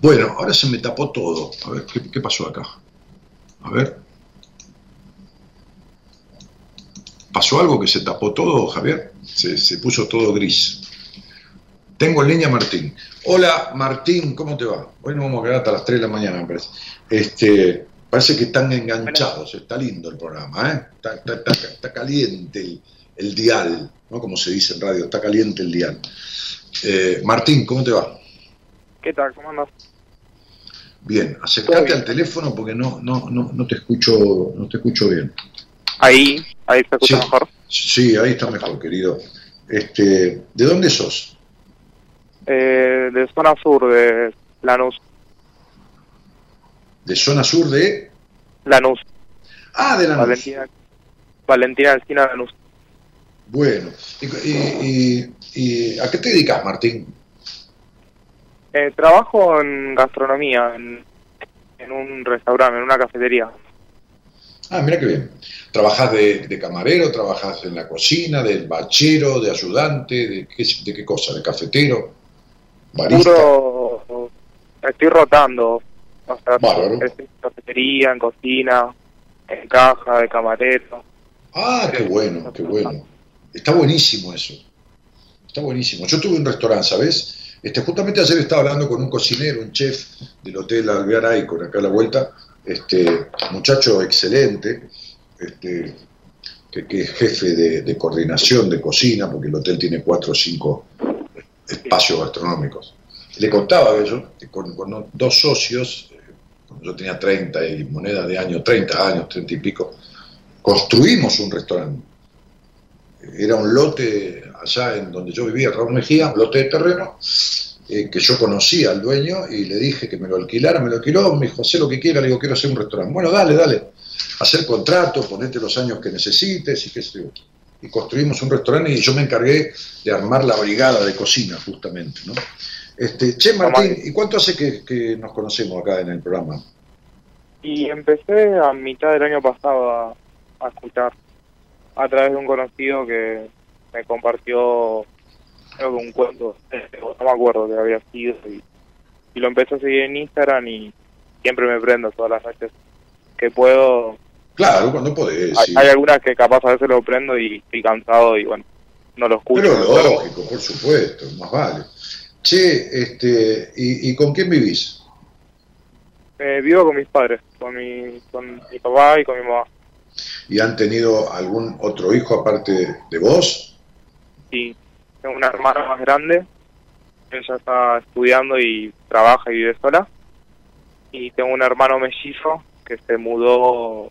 Bueno, ahora se me tapó todo, a ver, ¿qué, pasó acá? A ver. ¿Pasó algo que se tapó todo, Javier? Se, se puso todo gris. Tengo en línea Martín. Hola Martín, ¿cómo te va? Hoy nos vamos a quedar hasta las 3 de la mañana, me parece. Este, Parece que están enganchados, está lindo el programa, ¿eh? está, caliente el, dial, ¿no? Como se dice en radio, está caliente el dial. Eh, Martín, ¿cómo te va? ¿Qué tal? ¿Cómo andas? Bien, acércate al teléfono porque no, no, no, no te escucho, no te escucho bien. Ahí, ahí se escucha mejor. Sí, ahí está mejor, querido. Este, ¿De dónde sos? Eh, de zona sur, de Lanús. ¿De zona sur de? Lanús. Ah, de Lanús. Valentina, Valentina Esquina Lanús. Bueno, y, y, ¿a qué te dedicas, Martín? Eh, trabajo en gastronomía, en, en un restaurante, en una cafetería. Ah, mira qué bien. ¿Trabajas de, camarero? ¿Trabajas en la cocina? ¿Del bachero? ¿De ayudante? ¿De qué, de qué cosa? ¿De cafetero? ¿Barista? estoy rotando. O sea, en cafetería, en cocina, en caja, de camarero. Ah, qué bueno, qué bueno. Está buenísimo eso. Está buenísimo. Yo tuve un restaurante, ¿sabes? Este, justamente ayer estaba hablando con un cocinero, un chef del Hotel Alvear Icon, acá a la vuelta, este muchacho excelente, este, que, es jefe de, coordinación de cocina, porque el hotel tiene cuatro o cinco espacios gastronómicos. Le contaba eso, que con, dos socios, yo tenía 30 y moneda de año, 30 años, 30 y pico, construimos un restaurante. Era un lote allá en donde yo vivía, Raúl Mejía, un lote de terreno, eh, que yo conocía al dueño y le dije que me lo alquilara, me lo alquiló, me dijo, haz lo que quiera, le digo, quiero hacer un restaurante. Bueno, dale, dale, hacer contrato, ponete los años que necesites y qué sé yo. Y construimos un restaurante y yo me encargué de armar la brigada de cocina, justamente, ¿no? Este, che, Martín, ¿y cuánto hace que, nos conocemos acá en el programa? Y empecé a mitad del año pasado a, a escuchar a través de un conocido que me compartió creo que un cuento, no me acuerdo que había sido, y, lo empecé a seguir en Instagram y siempre me prendo todas las noches que puedo. Claro, cuando podés. Hay, algunas que capaz a veces lo prendo y estoy cansado y bueno, no lo escucho. Pero lógico, por supuesto, más vale. Che, este, ¿y, con quién vivís? Eh, vivo con mis padres, con mi, con mi papá y con mi mamá. ¿Y han tenido algún otro hijo aparte de vos? Sí, tengo una hermana más grande, ella está estudiando y trabaja y vive sola. Y tengo un hermano mellizo que se mudó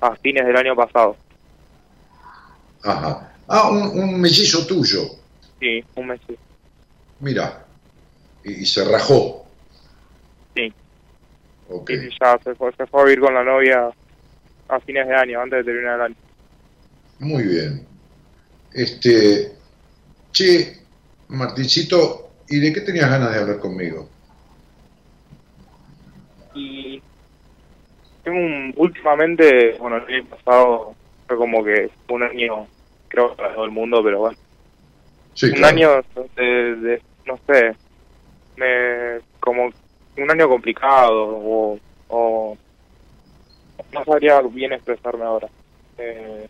a fines del año pasado. Ajá. Ah, un, mellizo tuyo. Sí, un mellizo. Mira, y, se rajó. Sí. Okay. Y ya se fue, se fue a vivir con la novia a fines de año, antes de terminar el año. Muy bien. Este, Che, Martincito, ¿y de qué tenías ganas de hablar conmigo? Y tengo un, últimamente, bueno, el año pasado fue como que un año, creo para todo el mundo, pero bueno. Sí, un año de, no sé, me, como un año complicado o, o no sabría bien expresarme ahora. Eh,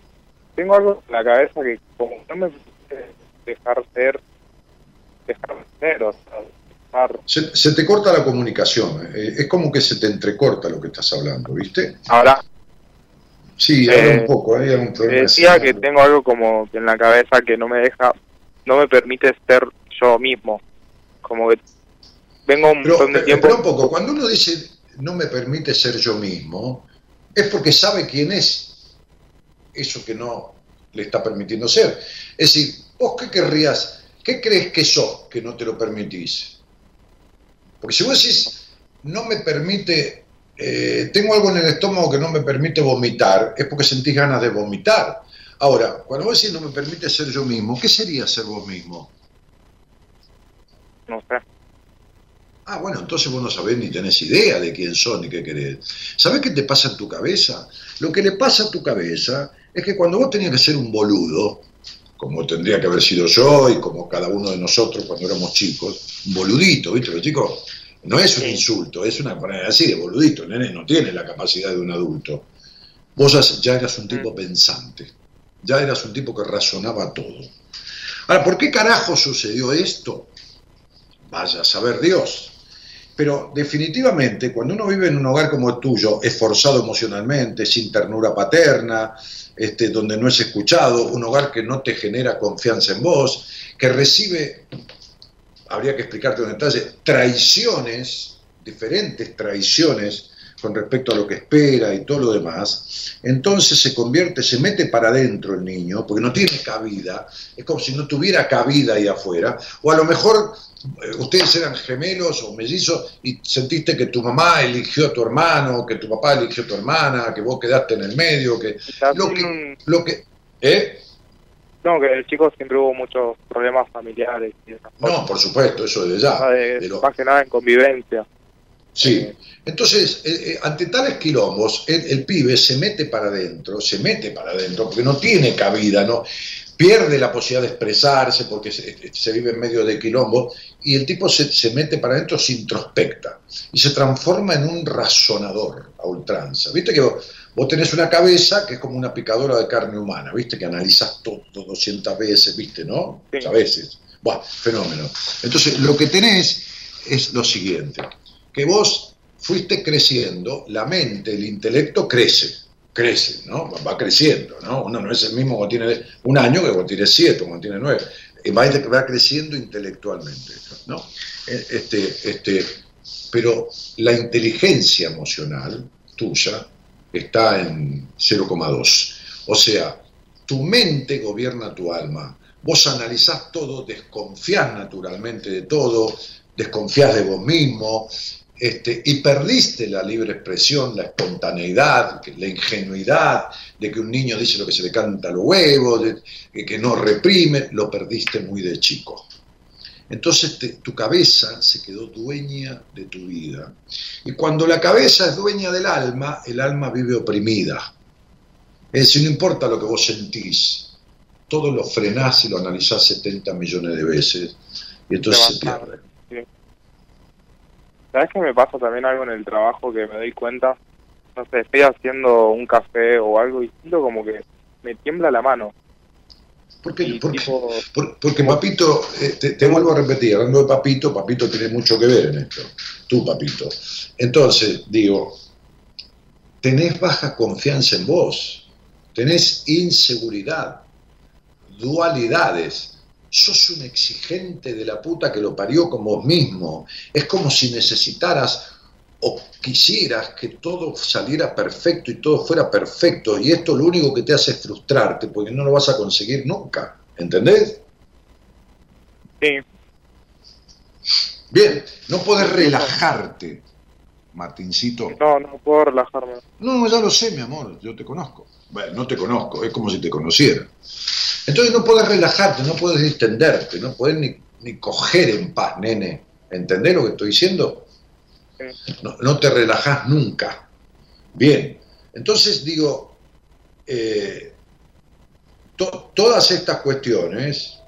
tengo algo en la cabeza que como no me dejar ser, dejar ser, o sea, Se, te corta la comunicación, eh, es como que se te entrecorta lo que estás hablando, ¿viste? Ahora. Sí, ahora un eh, poco, hay algún problema. Decía que tengo algo como en la cabeza que no me deja, no me permite ser yo mismo, como que vengo un montón de tiempo. Pero un poco, cuando uno dice no me permite ser yo mismo, es porque sabe quién es eso que no le está permitiendo ser. Es decir, ¿Vos qué querrías? ¿Qué crees que sos que no te lo permitís? Porque si vos decís, no me permite, eh, tengo algo en el estómago que no me permite vomitar, es porque sentís ganas de vomitar. Ahora, cuando vos decís no me permite ser yo mismo, ¿qué sería ser vos mismo? No sé. Ah, bueno, entonces vos no sabés ni tenés idea de quién sos ni qué querés. ¿Sabés qué te pasa en tu cabeza? Lo que le pasa a tu cabeza es que cuando vos tenías que ser un boludo, como tendría que haber sido yo y como cada uno de nosotros cuando éramos chicos, un boludito, ¿viste? Los chicos no es un insulto, es una manera así de boludito, el nene no tiene la capacidad de un adulto. Vos ya eras un tipo mm. pensante, ya eras un tipo que razonaba todo. Ahora, ¿por qué carajo sucedió esto? Vaya a saber Dios. Pero definitivamente, cuando uno vive en un hogar como el tuyo, esforzado emocionalmente, sin ternura paterna, este, donde no es escuchado, un hogar que no te genera confianza en vos, que recibe, habría que explicarte en detalle, traiciones, diferentes traiciones con respecto a lo que espera y todo lo demás, entonces se convierte, se mete para adentro el niño, porque no tiene cabida, es como si no tuviera cabida ahí afuera, o a lo mejor eh, ustedes eran gemelos o mellizos y sentiste que tu mamá eligió a tu hermano, que tu papá eligió a tu hermana, que vos quedaste en el medio, que lo que, lo que ¿eh? No, que el chico siempre hubo muchos problemas familiares. no, por supuesto, eso de ya. Más que nada en convivencia. Sí, entonces, eh, eh, ante tales quilombos, el, pibe se mete para adentro, se mete para adentro, porque no tiene cabida, ¿no? pierde la posibilidad de expresarse porque se, vive en medio de quilombo y el tipo se, mete para adentro, se introspecta y se transforma en un razonador a ultranza. Viste que vos, tenés una cabeza que es como una picadora de carne humana, viste que analizas todo 200 veces, viste, ¿no? A veces. Bueno, fenómeno. Entonces, lo que tenés es lo siguiente, que vos fuiste creciendo, la mente, el intelecto crece crece, ¿no? Va creciendo, ¿no? Uno no es el mismo cuando tiene un año que cuando tiene siete, cuando tiene nueve. Va, va creciendo intelectualmente, ¿no? Eh, este, este, pero la inteligencia emocional tuya está en 0,2. O sea, tu mente gobierna tu alma. Vos analizás todo, desconfías naturalmente de todo, desconfías de vos mismo, este, y perdiste la libre expresión, la espontaneidad, la ingenuidad de que un niño dice lo que se le canta a los huevos, de, que no reprime, lo perdiste muy de chico. Entonces tu cabeza se quedó dueña de tu vida. Y cuando la cabeza es dueña del alma, el alma vive oprimida. Es decir, no importa lo que vos sentís, todo lo frenás y lo analizás 70 millones de veces, y entonces se pierde. ¿Sabes que me pasa también algo en el trabajo que me doy cuenta? No sé, estoy haciendo un café o algo y siento como que me tiembla la mano. ¿Por qué? Porque, Papito, eh, te, vuelvo a repetir, hablando de Papito, Papito tiene mucho que ver en esto. Tú, Papito. Entonces, digo, tenés baja confianza en vos, tenés inseguridad, dualidades sos un exigente de la puta que lo parió como vos mismo. Es como si necesitaras o quisieras que todo saliera perfecto y todo fuera perfecto y esto lo único que te hace es frustrarte porque no lo vas a conseguir nunca. ¿Entendés? Sí. Bien, no puedes relajarte, Martincito. No, no puedo relajarme. No, ya lo sé, mi amor, yo te conozco. Bueno, no te conozco, es como si te conociera. Entonces no puedes relajarte, no puedes distenderte, no puedes ni, ni coger en paz, nene. ¿Entendés lo que estoy diciendo? No, te relajas nunca. Bien, entonces digo, eh, todas estas cuestiones,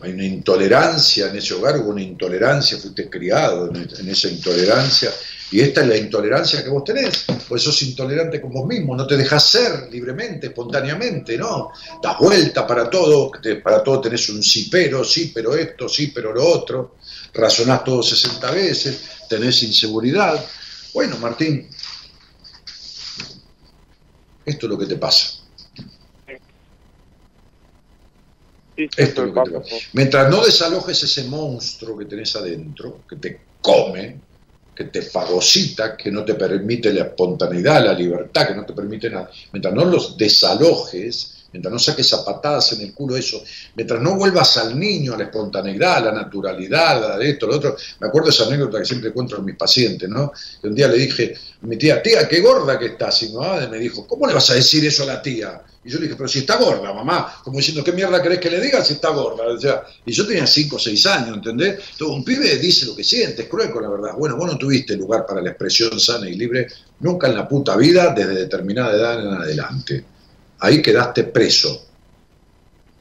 hay una intolerancia en ese hogar, hubo una intolerancia, fuiste criado en esa intolerancia, y esta es la intolerancia que vos tenés, pues sos intolerante con vos mismo, no te dejas ser libremente, espontáneamente, ¿no? Das vuelta para todo, para todo tenés un sí pero, sí pero esto, sí pero lo otro, razonás todo 60 veces, tenés inseguridad. Bueno, Martín, esto es lo que te pasa. Esto es lo que te pasa. Mientras no desalojes ese monstruo que tenés adentro, que te come, que te fagocita, que no te permite la espontaneidad, la libertad, que no te permite nada, mientras no los desalojes, mientras no saques zapatadas en el culo eso, mientras no vuelvas al niño, a la espontaneidad, a la naturalidad, a esto, lo otro, me acuerdo esa anécdota que siempre encuentro en mis pacientes, ¿no? Un día le dije a mi tía, tía, qué gorda que estás, y me dijo, ¿cómo le vas a decir eso a la tía? Y yo le dije, pero si está gorda, mamá, como diciendo, ¿qué mierda querés que le diga si está gorda? O sea, y yo tenía 5 o 6 años, ¿entendés? Entonces, un pibe dice lo que siente, es cruel con la verdad. Bueno, vos no tuviste lugar para la expresión sana y libre nunca en la puta vida desde determinada edad en adelante. Ahí quedaste preso,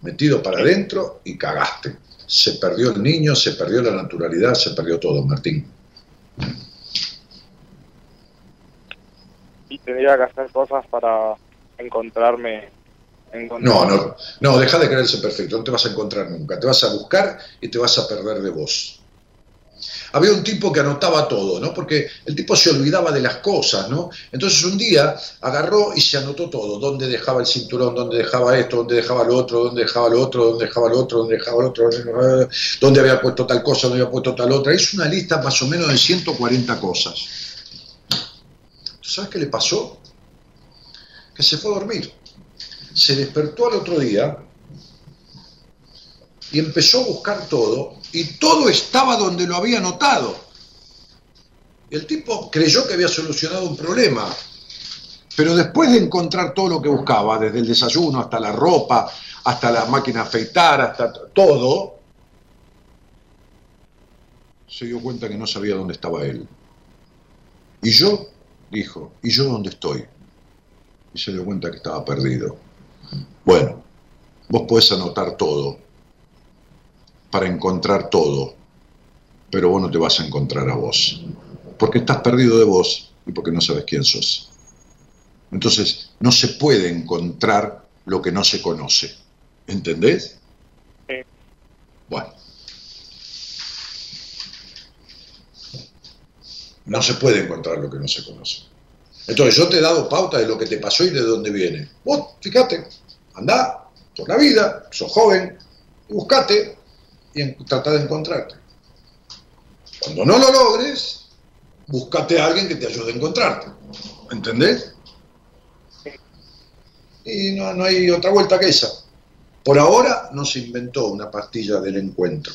metido para adentro y cagaste. Se perdió el niño, se perdió la naturalidad, se perdió todo, Martín. Y tendría que hacer cosas para encontrarme no, no, no, deja de creerse perfecto, no te vas a encontrar nunca, te vas a buscar y te vas a perder de vos. Había un tipo que anotaba todo, ¿no? Porque el tipo se olvidaba de las cosas, ¿no? Entonces un día agarró y se anotó todo, dónde dejaba el cinturón, dónde dejaba esto, dónde dejaba lo otro, dónde dejaba lo otro, dónde dejaba lo otro, dónde dejaba lo otro, dónde había puesto tal cosa, dónde había puesto tal otra. Hizo una lista más o menos de 140 cosas. ¿Sabes qué le pasó? Que se fue a dormir. Se despertó al otro día y empezó a buscar todo y todo estaba donde lo había notado. El tipo creyó que había solucionado un problema, pero después de encontrar todo lo que buscaba, desde el desayuno hasta la ropa, hasta la máquina afeitar, hasta todo, se dio cuenta que no sabía dónde estaba él. Y yo, dijo, ¿y yo dónde estoy? Y se dio cuenta que estaba perdido. Bueno, vos podés anotar todo, para encontrar todo, pero vos no te vas a encontrar a vos, porque estás perdido de vos y porque no sabes quién sos. Entonces, no se puede encontrar lo que no se conoce. ¿Entendés? Sí. Bueno. No se puede encontrar lo que no se conoce. Entonces, yo te he dado pauta de lo que te pasó y de dónde viene. Vos, fíjate, andá por la vida, sos joven, buscate y trata de encontrarte. Cuando no lo logres, búscate a alguien que te ayude a encontrarte. ¿Entendés? Y no, no hay otra vuelta que esa. Por ahora no se inventó una pastilla del encuentro.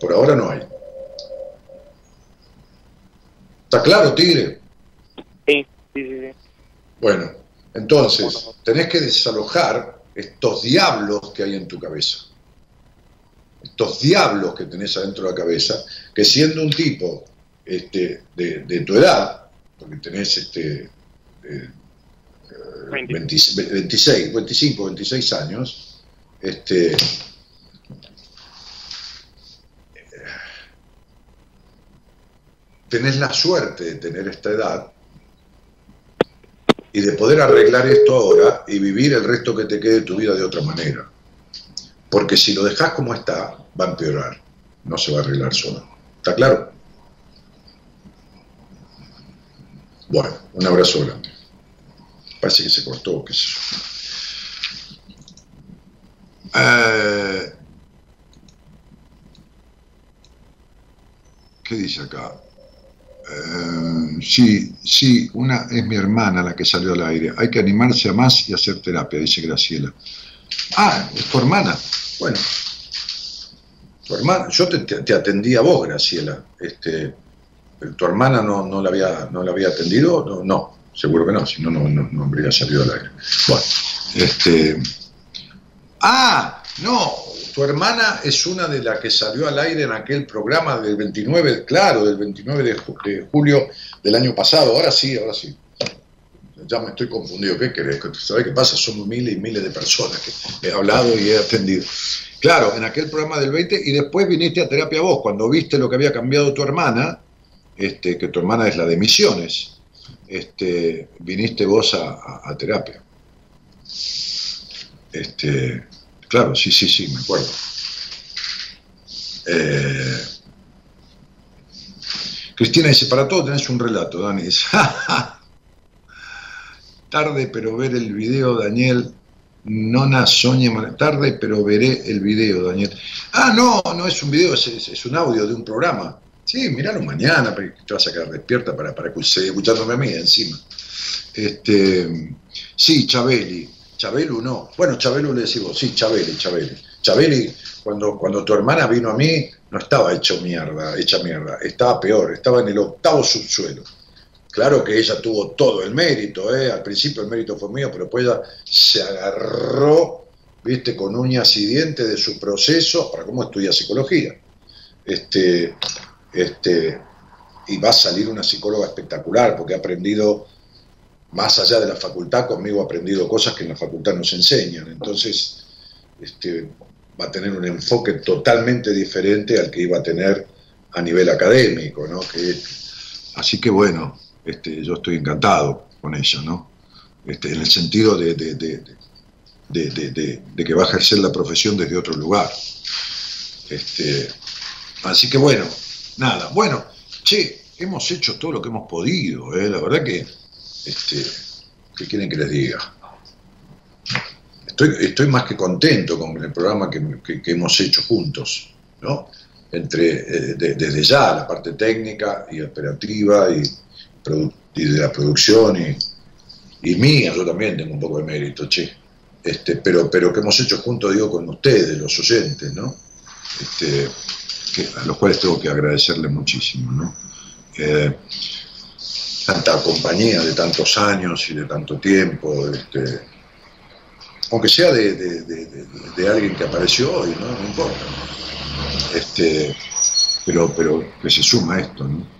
Por ahora no hay. ¿Está claro, Tigre? Sí, sí, sí. Bueno, entonces, tenés que desalojar estos diablos que hay en tu cabeza estos diablos que tenés adentro de la cabeza, que siendo un tipo este, de, tu edad, porque tenés este, 26, 25, 26 años, este, tenés la suerte de tener esta edad y de poder arreglar esto ahora y vivir el resto que te quede de tu vida de otra manera. Porque si lo dejas como está, va a empeorar, no se va a arreglar solo. ¿Está claro? Bueno, un abrazo grande. Parece que se cortó, qué sé yo. Eh, ¿Qué dice acá? Eh, sí, sí, una es mi hermana la que salió al aire. Hay que animarse a más y hacer terapia, dice Graciela. Ah, es tu hermana. Bueno, tu hermana, yo te, atendí a vos, Graciela. Este, ¿Tu hermana no, no, la había, no la había atendido? No, no, seguro que no, si no, no, no, habría salido al aire. Bueno, este. Ah, no, tu hermana es una de las que salió al aire en aquel programa del 29, claro, del 29 de, julio del año pasado. Ahora sí, ahora sí. Ya me estoy confundido. ¿Qué querés? ¿Sabés qué pasa? Somos miles y miles de personas que he hablado y he atendido. Claro, en aquel programa del 20 y después viniste a terapia vos, cuando viste lo que había cambiado tu hermana, este, que tu hermana es la de misiones, este, viniste vos a, terapia. Este, claro, sí, sí, sí, me acuerdo. Eh, Cristina dice, para todo tenés un relato, Dani. Dice, tarde pero ver el video, Daniel, Nona Soña tarde, pero veré el video, Daniel. Ah, no, no es un video, es, un audio de un programa. Sí, miralo mañana, te vas a quedar despierta para, para escuchándome a mí encima. Este, sí, Chabeli. Chabelu no. Bueno, Chabelu le decimos, sí, Chabeli, Chabeli. Chabeli, cuando, cuando tu hermana vino a mí, no estaba hecho mierda, hecha mierda, estaba peor, estaba en el octavo subsuelo. Claro que ella tuvo todo el mérito, ¿eh? al principio el mérito fue mío, pero después ella se agarró, viste, con uñas y dientes de su proceso para cómo estudia psicología. Este, este, y va a salir una psicóloga espectacular, porque ha aprendido, más allá de la facultad, conmigo ha aprendido cosas que en la facultad nos enseñan. Entonces, este, va a tener un enfoque totalmente diferente al que iba a tener a nivel académico, ¿no? Así que bueno, este, yo estoy encantado con ella, ¿no? Este, en el sentido de, que va a ejercer la profesión desde otro lugar. Este, así que bueno, nada. Bueno, che, hemos hecho todo lo que hemos podido, ¿eh? la verdad que, este, ¿qué quieren que les diga? Estoy, estoy más que contento con el programa que, hemos hecho juntos, ¿no? Entre, eh, desde ya, la parte técnica y operativa y, de la producción y, y mía, yo también tengo un poco de mérito, che. Este, pero, pero que hemos hecho juntos, digo, con ustedes, los oyentes, ¿no? Este, a los cuales tengo que agradecerle muchísimo, ¿no? Eh, tanta compañía de tantos años y de tanto tiempo, este, aunque sea de, alguien que apareció hoy, ¿no? No importa. Este, pero, pero que se suma esto, ¿no?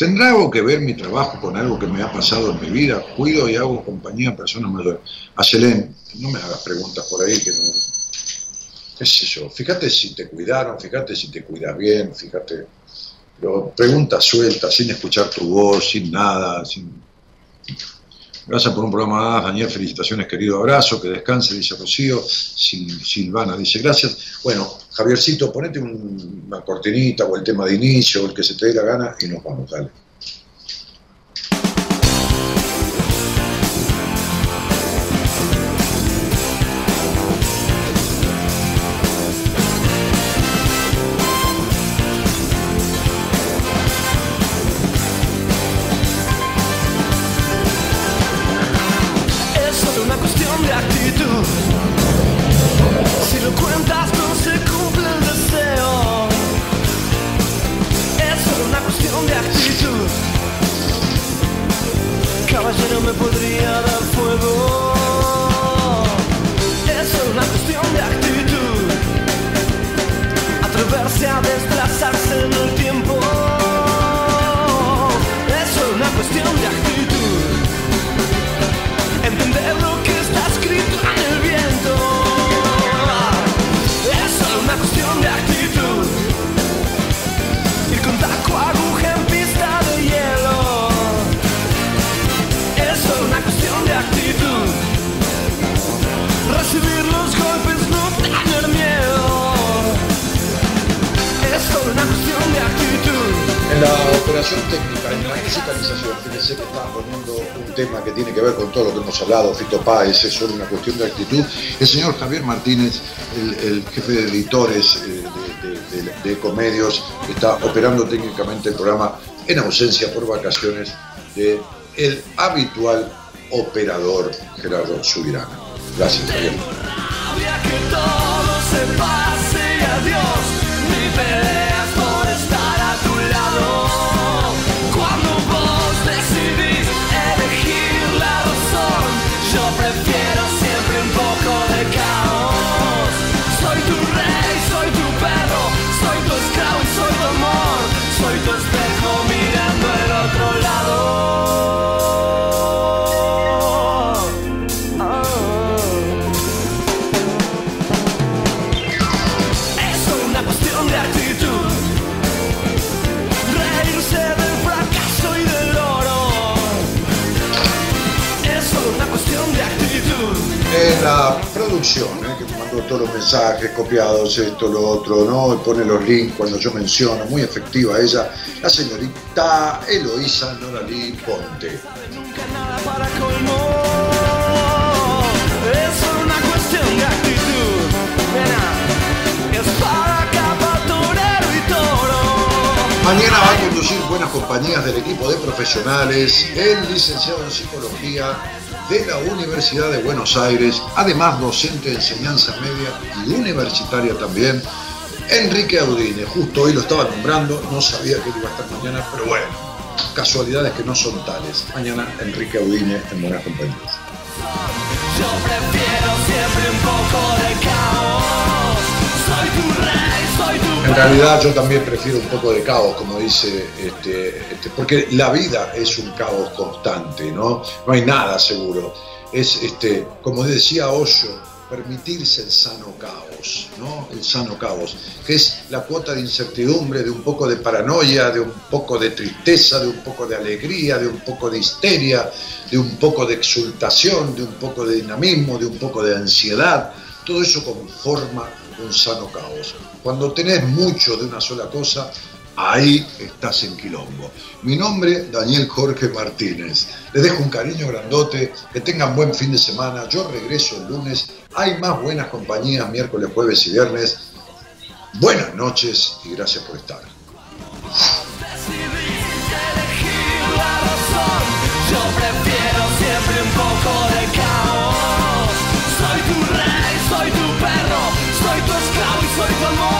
¿Tendrá algo que ver mi trabajo con algo que me ha pasado en mi vida? Cuido y hago compañía a personas mayores. A Selén, no me hagas preguntas por ahí que no... ¿Qué sé yo? Fíjate si te cuidaron, fíjate si te cuidas bien, fíjate... Pero preguntas sueltas, sin escuchar tu voz, sin nada, sin... Gracias por un programa Daniel. Felicitaciones, querido abrazo. Que descanse, dice Rocío. Silvana dice gracias. Bueno, Javiercito, ponete una cortinita o el tema de inicio o el que se te dé la gana y nos vamos, dale. Es solo una cuestión de actitud. El señor Javier Martínez, el, jefe de editores eh, de, Ecomedios, está operando técnicamente el programa en ausencia por vacaciones de el habitual operador Gerardo Subirana. Gracias, Javier. ¿Eh? que me mandó todos los mensajes copiados, esto, lo otro, ¿no? Y pone los links cuando yo menciono, muy efectiva ella, la señorita Eloísa Noralí Ponte. Mañana va a conducir buenas compañías del equipo de profesionales, el licenciado en psicología de la Universidad de Buenos Aires, además docente de enseñanza media y universitaria también, Enrique Audine. Justo hoy lo estaba nombrando, no sabía que iba a estar mañana, pero bueno, casualidades que no son tales. Mañana Enrique Audine en Buenas Compañías. Yo prefiero siempre un poco de caos. Soy tu rey, En realidad yo también prefiero un poco de caos, como dice, este, este, porque la vida es un caos constante, ¿no? No hay nada seguro. Es, este, como decía Osho, permitirse el sano caos, ¿no? El sano caos, que es la cuota de incertidumbre, de un poco de paranoia, de un poco de tristeza, de un poco de alegría, de un poco de histeria, de un poco de exultación, de un poco de dinamismo, de un poco de ansiedad. Todo eso conforma un sano caos. Cuando tenés mucho de una sola cosa, ahí estás en quilombo. Mi nombre, Daniel Jorge Martínez. Les dejo un cariño grandote, que tengan buen fin de semana. Yo regreso el lunes. Hay más buenas compañías miércoles, jueves y viernes. Buenas noches y gracias por estar. solitamente